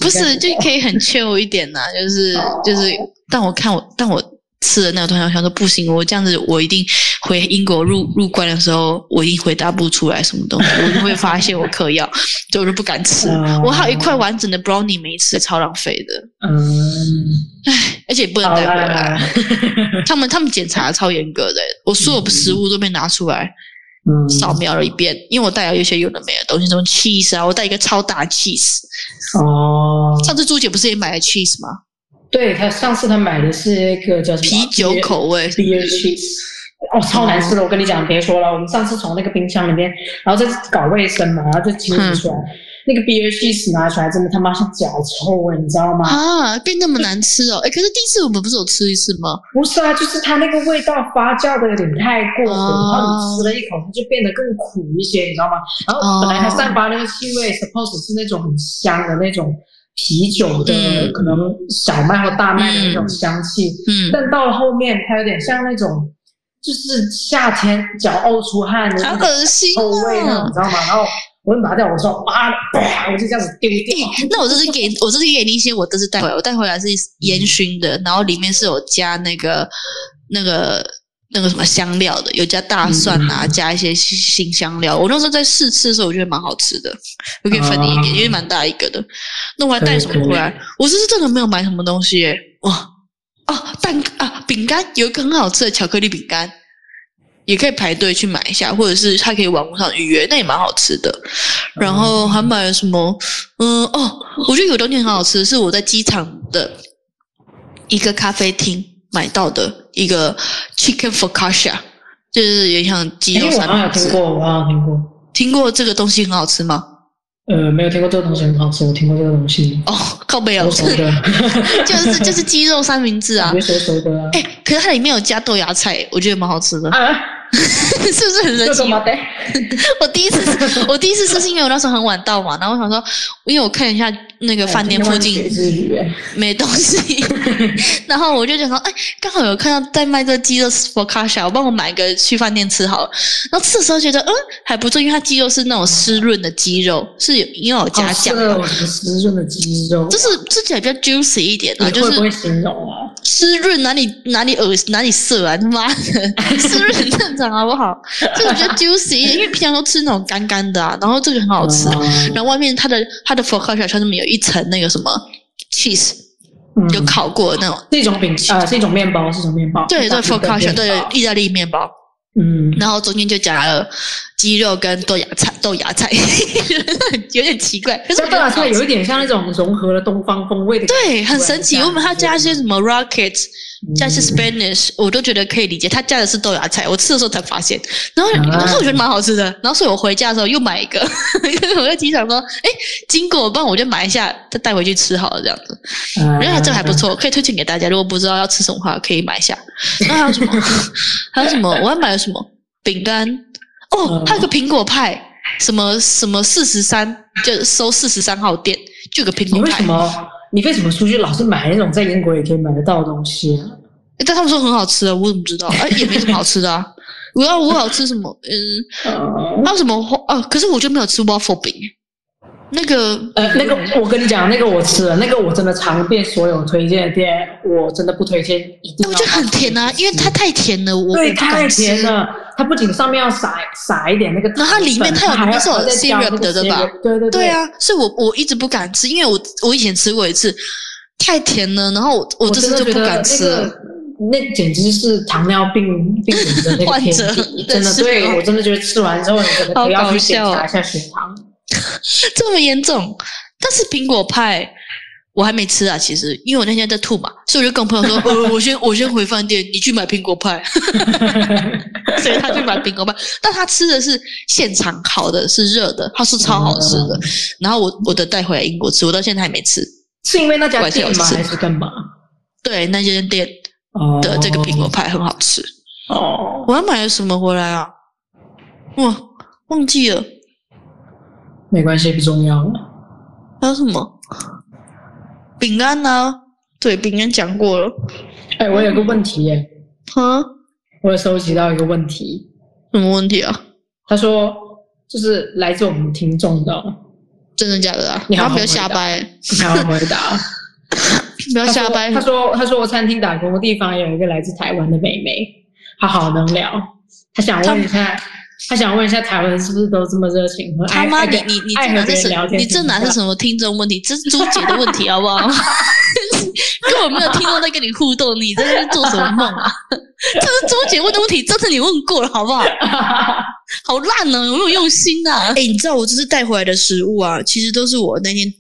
不是，就可以很 chill 一点呐、就是就是，但我看我，但我吃了那个东西，我想说不行，我这样子，我一定回英国入入关的时候，我一定回答不出来什么东西，我就会发现我嗑药，所以我就不敢吃。哦我还有一块完整的 brownie 没吃，超浪费的，嗯，唉而且不能好带回来。他们他们检查超严格的，我所有食物都被拿出来嗯，扫描了一遍，因为我带了一些有的没的东西，什么 cheese 啊，我带一个超大 cheese。哦，上次朱姐不是也买了 cheese 吗？对她上次她买的是一个叫什么啤酒口味。beer cheese，哦，超难吃的！我跟你讲，别说了，我们上次从那个冰箱里面，然后再搞卫生嘛，然后就清理出来，那个 beer cheese 拿出来，真的他妈是脚臭味，你知道吗？啊，变那么难吃哦！哎，可是第一次我们不是有吃一次吗？不是啊，就是它那个味道发酵的有点太过火，哦然后你吃了一口，它就变得更苦一些，你知道吗？然后本来它散发那个气味，suppose 是那种很香的那种啤酒的，嗯可能小麦或大麦的那种香气，嗯，但到了后面，它有点像那种，就是夏天脚呕出汗的好那种恶心臭味那种，你哦！知道吗？然后我就拿掉，我说妈的，我就这样子丢掉。那我这是给我这是给你一些我这次带回来，我带回来是烟熏的，然后里面是有加那个那个那个什么香料的，有加大蒜啊，嗯加一些新香料。我那时候在试吃的时候，我觉得蛮好吃的，我可以分你一点，哦因为蛮大一个的。那我还带什么回来？我这是真的没有买什么东西耶！哇哦，蛋啊，饼干有一个很好吃的巧克力饼干。也可以排队去买一下，或者是他可以网络上预约，那也蛮好吃的。然后还买了什么？嗯，哦，我觉得有东西很好吃，是我在机场的一个咖啡厅买到的一个 chicken focaccia，就是有点像鸡哎，肉我好像有三明治。听过，我好像有听过。听过这个东西很好吃吗？呃，没有听过这个东西很好吃，我听过这个东西，哦，靠背哦，熟熟的，就是就是鸡肉三明治啊 熟熟的啊。哎，可是它里面有加豆芽菜，我觉得蛮好吃的，啊，是不是很神奇？我第一次，我第一次是是因为我那时候很晚到嘛，然后我想说，因为我看一下那个饭店附近没东西，然后我就想说，哎，刚好有看到在卖这个鸡肉 focaccia，我帮我买一个去饭店吃好了。然后吃的时候觉得，嗯，还不错，因为它鸡肉是那种湿润的鸡肉，是有因为有加酱的，湿润的鸡肉，就是吃起来比较 juicy 一点啊，你会不会就是形容啊？湿润哪里哪里恶哪里涩啊，他妈的，湿润很正常好不好？这个比较 juicy，一点因为平常都吃那种干干的啊，然后这个很好吃。嗯然后外面它的它的 focaccia 上面有一层那个什么 cheese，嗯有烤过的那种。是一种饼啊，是一种面包，是一种面包。对对，focaccia，对意大利面包，嗯，然后中间就夹了鸡肉跟豆芽菜，豆芽菜 有点奇怪，可是这我觉得很好吃道菜有一点像那种融合了东方风味的，对，很神奇。我们还加一些什么 rocket，加一些嗯 Spanish，我都觉得可以理解。他加的是豆芽菜，我吃的时候才发现，然后啊然后我觉得蛮好吃的。然后所以我回家的时候又买一个，我在机场说，哎，经过，不然我就买一下，再带回去吃好了，这样子。啊我觉得这个还不错，可以推荐给大家。如果不知道要吃什么的话，可以买一下。那还有什么？还有什么？我还买了什么饼干？哦，嗯还有个苹果派，什么什么四十三，就收四十三号店，就有个苹你果派。为什么？你为什么出去老是买那种在英国也可以买得到的东西啊？诶但他们说很好吃啊，我怎么知道？哎、也没什么好吃的啊。我要我好吃什么？嗯，呃还有什么花？哦、可是我就没有吃 waffle 饼。那个呃，那个我跟你讲，那个我吃了，那个我真的尝遍所有推荐的店，我真的不推荐，一定我觉得很甜啊，因为它太甜了，我对太吃。甜了，它不仅上面要撒撒一点那个，然后它里面它有还要里面是有还要再加 syrup 的对吧 syrup，对对对，啊，所以我我一直不敢吃，因为我我以前吃过一次，太甜了，然后我我我这次就不敢吃了。那简直是糖尿病病人的那个 天敌，真的，对我真的觉得吃完之后，你可以要去检查一下血糖。这么严重？但是苹果派我还没吃啊，其实因为我那天在吐嘛，所以我就跟我朋友说，呃，我先我先回饭店，你去买苹果派，所以他去买苹果派，但他吃的是现场烤的，是热的，他是超好吃的。然后我我的带回来英国吃，我到现在还没吃，是因为那家店吗？还是干嘛？对，那间店哦的这个苹果派很好吃。哦，我要买了什么回来啊？哇，忘记了，没关系，不重要了。还有什么？饼干呢？对，饼干讲过了。哎，我有个问题耶，哈，我有收集到一个问题。什么问题啊？他说，就是来自我们听众的，真的假的啊？你好不要瞎掰，你还要回答。不要瞎掰。他说，他说我餐厅打工的地方有一个来自台湾的妹妹，她好能聊。他想问一下，他想问一下，台湾人是不是都这么热情和他妈，爱爱跟你你你爱和这哪是什别人聊天？你这哪是什么听众问题？这是朱姐的问题，好不好？根本没有听众在跟你互动，你在做什么梦啊？这是朱姐问的问题，这次你问过了，好不好？好烂啊，有没有用心啊？哎、你知道我这次带回来的食物啊，其实都是我那天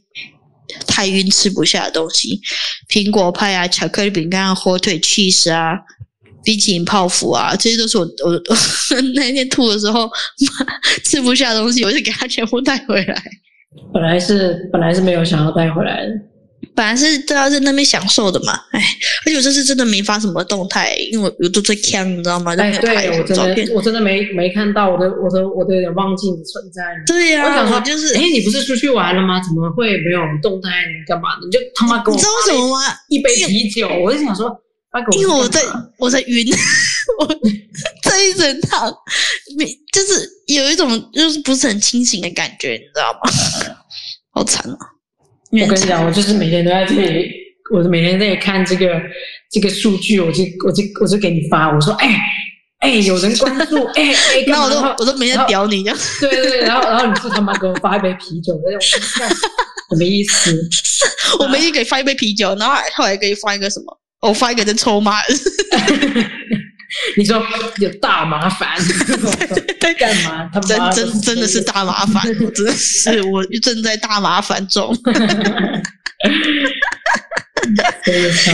太晕吃不下的东西，苹果派啊、巧克力饼干啊、火腿 cheese 啊、冰淇淋泡芙啊，这些都是我我我 那天吐的时候 吃不下东西，我就给他全部带回来。本来是本来是没有想要带回来的，本来是都要在那边享受的嘛，哎，而且我这次真的没发什么动态，因为我我都在看，你知道吗？哎，对我真的。我真的没没看到，我都我都我都有点忘记你存在了。对呀、我想说，就是，哎，你不是出去玩了吗？怎么会没有动态？你干嘛？你就他妈给我你知道为什么吗？一杯啤酒，我就想说，因为我在我在晕，我 这一整趟，没就是有一种就是不是很清醒的感觉，你知道吗？好惨啊！我跟你讲，我就是每天都在这里，我每天在看这个这个数据，我就我就我就给你发，我说，哎哎，有人关注，哎哎，干然后我都我都没在屌你这样，对对对，然后然后你是他妈给我发一杯啤酒，那种什么意思？我每天给发一杯啤酒，然后还后来给你发一个什么？我发一个在抽吗，你说有大麻烦，干嘛？他真真真的是大麻烦，我真的是我正在大麻烦中。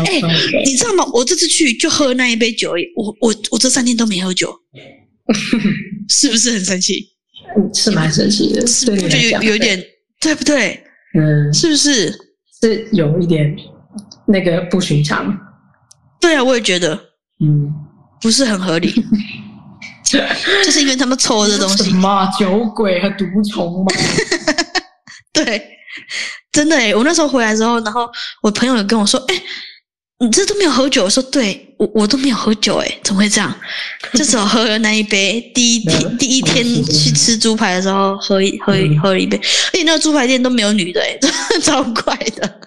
哎你知道吗？我这次去就喝那一杯酒我我我这三天都没喝酒，是不是很生气？嗯是蛮神奇的，是对不是有有一点对不对？嗯，是不是？是有一点那个不寻常，对啊，我也觉得嗯，不是很合理，就是因为他们抽的东西，什么酒鬼和毒虫吗？对，真的诶，我那时候回来之后，然后我朋友有跟我说，哎。你这都没有喝酒？我说对，我我都没有喝酒，哎，怎么会这样？就只有喝了那一杯。第一天嗯 第一天去吃猪排的时候，喝一喝一嗯喝了一杯，而且那个猪排店都没有女的，哎，超怪的。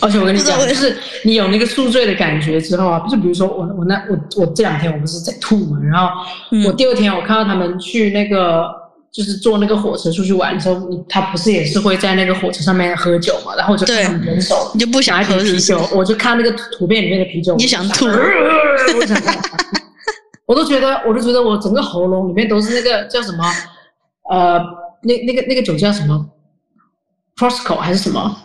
而且我跟你讲，就是你有那个宿醉的感觉之后啊，就比如说我我那我我这两天我不是在吐嘛，然后嗯我第二天我看到他们去那个就是坐那个火车出去玩的时候，他不是也是会在那个火车上面喝酒嘛？然后我就看对他们人手你就不拿一？瓶啤酒，我就看那个图图片里面的啤酒，你想吐我就想吐，我 都觉得我都觉得我整个喉咙里面都是那个叫什么呃那那个那个酒叫什么 Prosecco 还是什么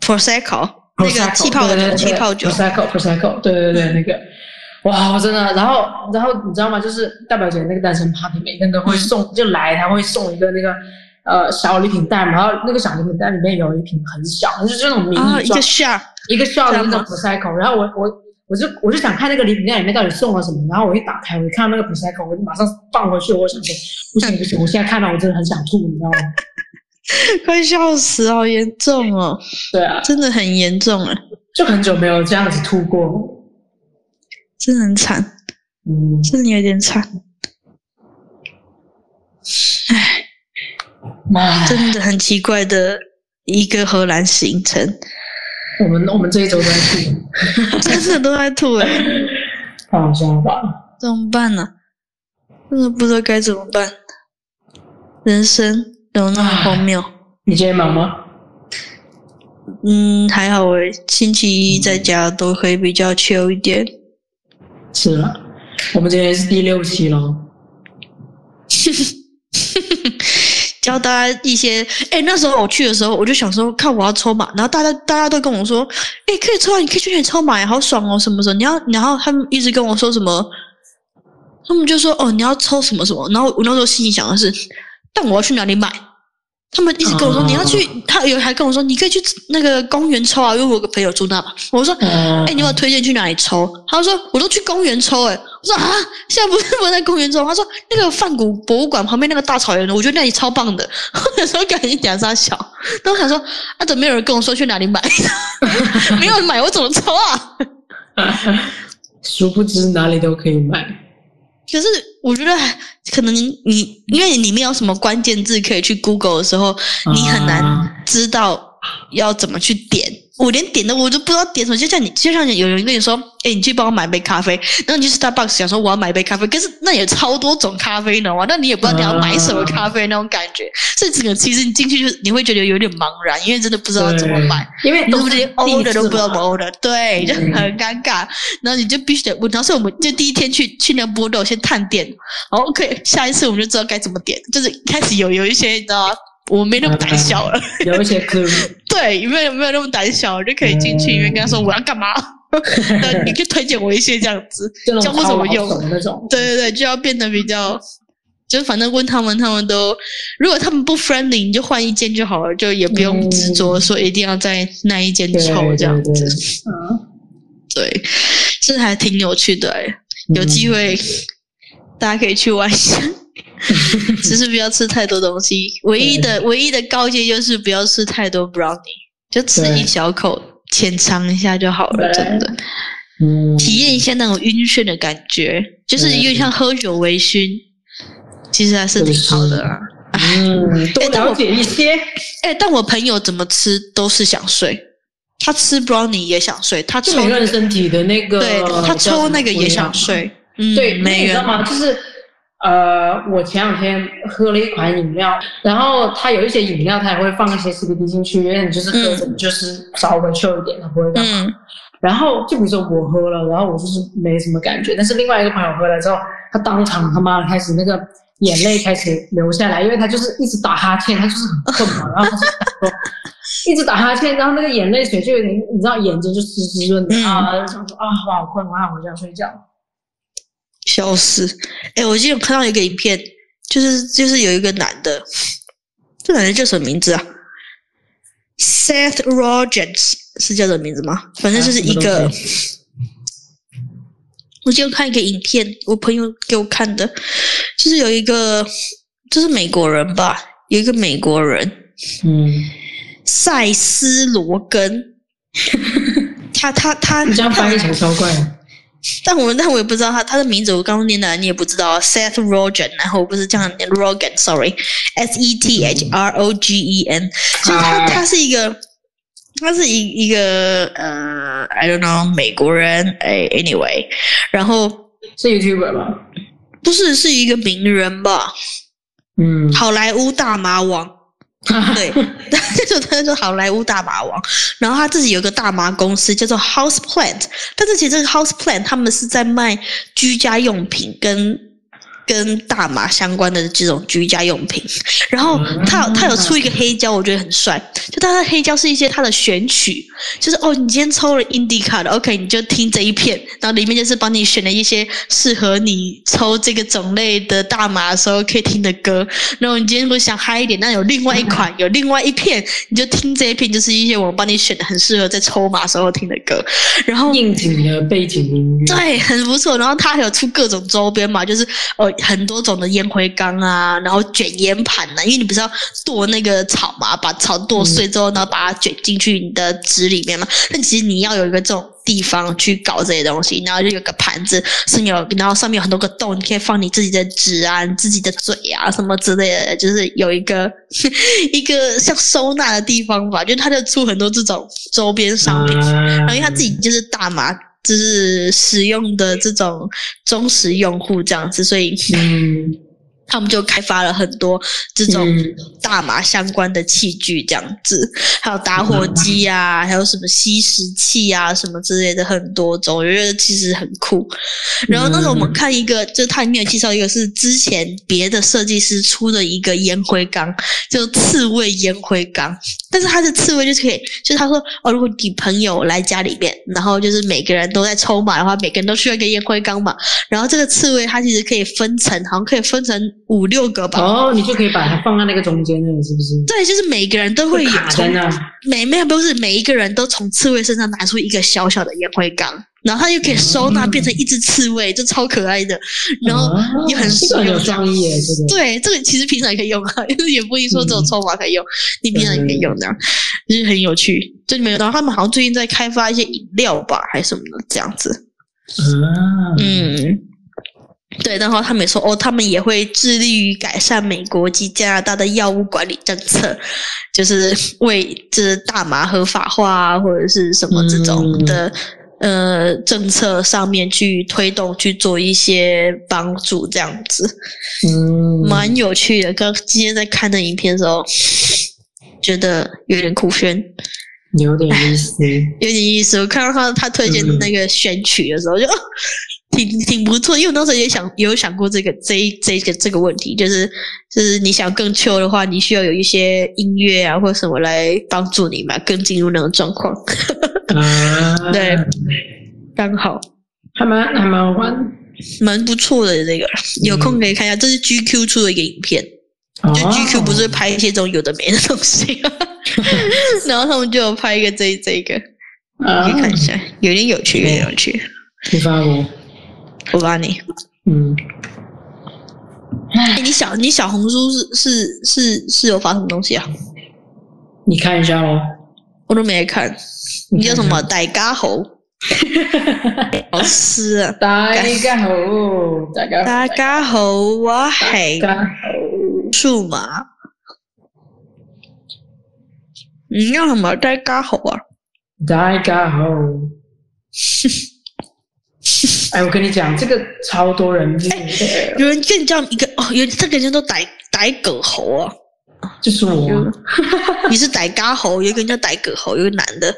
？Prosecco 那个气泡对对对气泡酒，，Prosecco Prosecco，对对对，那个，哇，我真的，然后然后你知道吗？就是大表姐那个单身 party，每天都会送，就来他会送一个那个呃小礼品袋嘛，然后那个小礼品袋里面有一瓶很小，就是那种迷啊，你装一个个小的那种 Prosecco，然后我我我就我就想看那个礼品袋里面到底送了什么，然后我一打开，我一看到那个 Prosecco，我就马上放回去，我想说不行不行，我现在看到我真的很想吐，你知道吗？快笑死，好严重哦，对啊，真的很严重啊，就很久没有这样子吐过，真的很惨，嗯。真的有点惨，唉，妈真的很奇怪的一个荷兰行程，我们我们这一周都在吐，真的都在吐哎，太好笑了吧？怎么办呢、真的不知道该怎么办，人生有那么荒谬。你今天忙吗？嗯，还好诶，星期一在家都可以比较 chill 一点。是啊，我们今天是第六期了。教大家一些，哎、那时候我去的时候，我就想说，看我要抽码，然后大家大家都跟我说，哎、可以抽啊，你可以去那里抽码呀，好爽哦，什么什么，你要，然后他们一直跟我说什么，他们就说，哦，你要抽什么什么，然后我那时候心里想的是，但我要去哪里买？他们一直跟我说哦你要去，他有还跟我说你可以去那个公园抽啊，因为我有个朋友住那嘛。我说哎哎、你有没有推荐去哪里抽？他说我都去公园抽、欸，我说啊，现在不是不能在公园抽？他说那个梵谷博物馆旁边那个大草原，我觉得那里超棒的。我有时候赶紧讲他小，但我想说啊，怎么没有人跟我说去哪里买？没有人买，我怎么抽啊？殊不知哪里都可以买。可是我觉得可能你因为里面有什么关键字可以去 Google 的时候，你很难啊知道要怎么去点。我连点的我都不知道点什么，就像你，就像有人跟你说，哎，你去帮我买杯咖啡，然后你去 Starbucks 想说我要买杯咖啡，可是那有超多种咖啡呢，哇，那你也不知道你要买什么咖啡那种感觉，所以整个其实你进去就你会觉得有点茫然，因为真的不知道怎么买。因为都是不是连欧的都不知道怎么么。欧的？对，就嗯很尴尬。然后你就必须得问。然后所以我们就第一天去去那个波豆先探店，然后 OK，下一次我们就知道该怎么点。就是开始有有一些你知道吗？我没那么胆小了，有一些 clue，对，没有没有那么胆小，我就可以进去里面跟他说我要干嘛。那你可以推荐我一些这样子，教我怎么用那种。对对对，就要变得比较，就反正问他们，他们都如果他们不 friendly，你就换一间就好了，就也不用执着说一定要在那一间抽这样子。对嗯，对，这还挺有趣的哎，有机会 大家可以去玩一下，只是不要吃太多东西。唯一的唯一的告诫就是不要吃太多 brownie，就吃一小口，浅尝一下就好了，真的。嗯，体验一下那种晕眩的感觉，就是对有点像喝酒微醺，其实还是挺好的啊。嗯，多了解一些。哎、但我朋友怎么吃都是想睡，他吃 brownie 也想睡，他抽身体的那个，对他抽那个也想睡，嗯，对，你知道吗？就是呃，我前两天喝了一款饮料，然后它有一些饮料，它也会放一些 CBD 进去，因为你就是喝着你就是稍微 chill 一点，它不会干嘛。嗯然后就比如说我喝了，然后我就是没什么感觉，但是另外一个朋友喝了之后，他当场他妈的开始那个眼泪开始流下来，因为他就是一直打哈欠，他就是很困嘛，然后他就说一直打哈欠，然后那个眼泪水就有点，你知道眼睛就湿湿润的、嗯啊，想说啊，我好困，我想回家睡觉。消失。哎、我记得有看到一个影片，就是就是有一个男的，这男的叫什么名字啊？Seth Rogers 是叫这个名字吗？反正就是一个。我就看一个影片，我朋友给我看的，就是有一个，就是美国人吧，有一个美国人嗯，塞斯罗根，他 他他，你这样翻译起来超怪的。但我但我也不知道他他的名字，我刚刚念的你也不知道，Seth Rogen，然后我不是这样念 Rogen，sorry，S E T H R O G E N，就是他啊他是一个。他是一一个呃，I don't know，美国人，哎，anyway，然后是 YouTuber 吗？不是是一个名人吧，嗯，好莱坞大麻王，对，他就他就好莱坞大麻王，然后他自己有个大麻公司叫做 House Plant，但是其实这个 House Plant 他们是在卖居家用品跟跟大麻相关的这种居家用品，然后他有他有出一个黑胶，我觉得很帅，就他的黑胶是一些他的选曲，就是哦，你今天抽了 Indica 的，OK，你就听这一片，然后里面就是帮你选了一些适合你抽这个种类的大麻的时候可以听的歌。然后你今天如果想嗨一点，那有另外一款，有另外一片，你就听这一片，就是一些我帮你选的很适合在抽麻时候听的歌。然后应景的背景音乐。对，很不错。然后他还有出各种周边嘛，就是呃很多种的烟灰缸啊，然后卷烟盘呐、因为你不是要剁那个草嘛，把草剁碎之后，然后把它卷进去你的纸里面嘛。但其实你要有一个这种地方去搞这些东西，然后就有个盘子是有，然后上面有很多个洞，你可以放你自己的纸啊、你自己的嘴啊什么之类的，就是有一个 一个像收纳的地方吧。就它就出很多这种周边商品。啊然后因为他自己就是大麻，就是使用的这种忠实用户这样子，所以嗯。他们就开发了很多这种嗯大麻相关的器具这样子，还有打火机啊，还有什么吸食器啊什么之类的很多种，我觉得其实很酷。然后那时候我们看一个，就是它里面有介绍一个是之前别的设计师出的一个烟灰缸，就刺猬烟灰缸。但是他的刺猬就是可以，就是他说哦，如果你朋友来家里面，然后就是每个人都在抽嘛的话，每个人都需要一个烟灰缸嘛。然后这个刺猬它其实可以分成，好像可以分成五六个吧。哦，你就可以把它放在那个中间那里，是不是？对，就是每个人都会从那。每没有不是每一个人都从刺猬身上拿出一个小小的烟灰缸，然后它又可以收纳嗯变成一只刺猬，就超可爱的。然后哦也很这个很有创意耶，这个。对，这个其实平常也可以用啊，就 是也不一定说只有嗯抽码可以用，你平常也可以用的，就是很有趣。就没有，然后他们好像最近在开发一些饮料吧，还是什么的这样子。啊，嗯，对，然后他们也说哦，他们也会致力于改善美国及加拿大的药物管理政策，就是为这大麻合法化啊，或者是什么这种嗯的。呃，政策上面去推动去做一些帮助，这样子。嗯，蛮有趣的。刚今天在看那影片的时候，觉得有点酷炫，有点意思。有点意思。我看到他他推荐的那个选曲的时候，就、哦、挺挺不错。因为我当时也想也有想过这个这一这个这个问题，就是就是你想更 chill 的话，你需要有一些音乐啊或者什么来帮助你嘛，更进入那种状况。啊，对，刚好还蛮还蛮好玩。蛮不错的这个，有空可以看一下。这是 GQ 出的一个影片。就哦 GQ 不是拍一些这种有的没的东西，然后他们就有拍一个这这个，啊你可以看一下，有点有趣，有点有趣。你发我，我发你，嗯，哎，你小你小红书是是是是有发什么东西啊？你看一下哦。我都没看。你叫什么？傣嘎猴？好吃啊！大家好，大家好，傣嘎猴，我系大家好。数码。你叫什么傣嘎猴啊？大家好。哎，我跟你讲，这个超多人有人跟你叫一个哦，有这个人叫做傣傣葛猴啊。就是我 你是逮嘎猴，有一个人叫逮葛猴，有一个男的，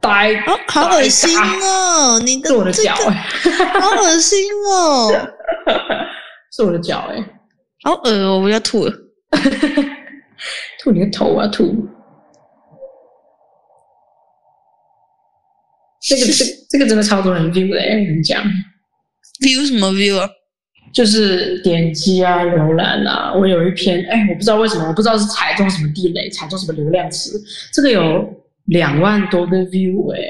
呆，哦，好恶心哦！你的是我的这个 好恶心哦，是我的脚哎，好恶哦，我要吐了。吐你个头啊吐！这个这个这个真的超多人 view 的跟你讲，view 什么 view 啊？就是点击啊、浏览啊。我有一篇，哎，我不知道为什么，我不知道是踩中什么地雷，踩中什么流量词，这个有两万多个 view 哎，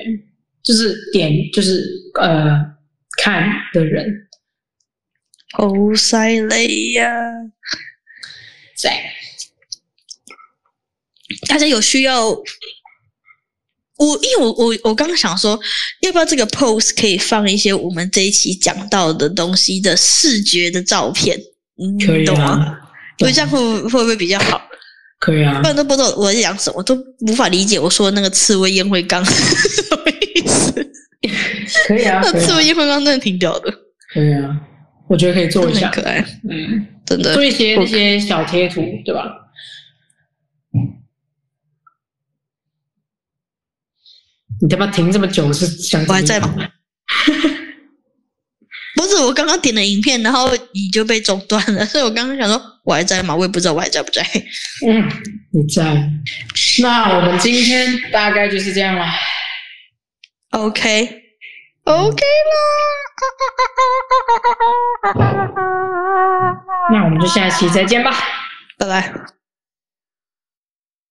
就是点就是呃看的人好犀利呀！在。大家有需要？我因为我我我刚刚想说，要不要这个 pose 可以放一些我们这一期讲到的东西的视觉的照片？嗯，可以懂吗？啊，因为这样会不会会不会比较好？可以啊不，然都不知道我在讲什么，都无法理解我说的那个刺猬烟灰缸是什么意思。可以啊，那刺猬烟灰缸真的挺屌的，可以啊，我觉得可以做一下很可，爱，嗯，真的做。一些那些小贴图，对吧？你他妈停这么久是想我还在吗 不是我刚刚点了影片，然后你就被中断了，所以我刚刚想说我还在吗？我也不知道我还在不在。嗯，你在。那我们今天大概就是这样了。OK OK 啦，那我们就下期再见吧。拜拜。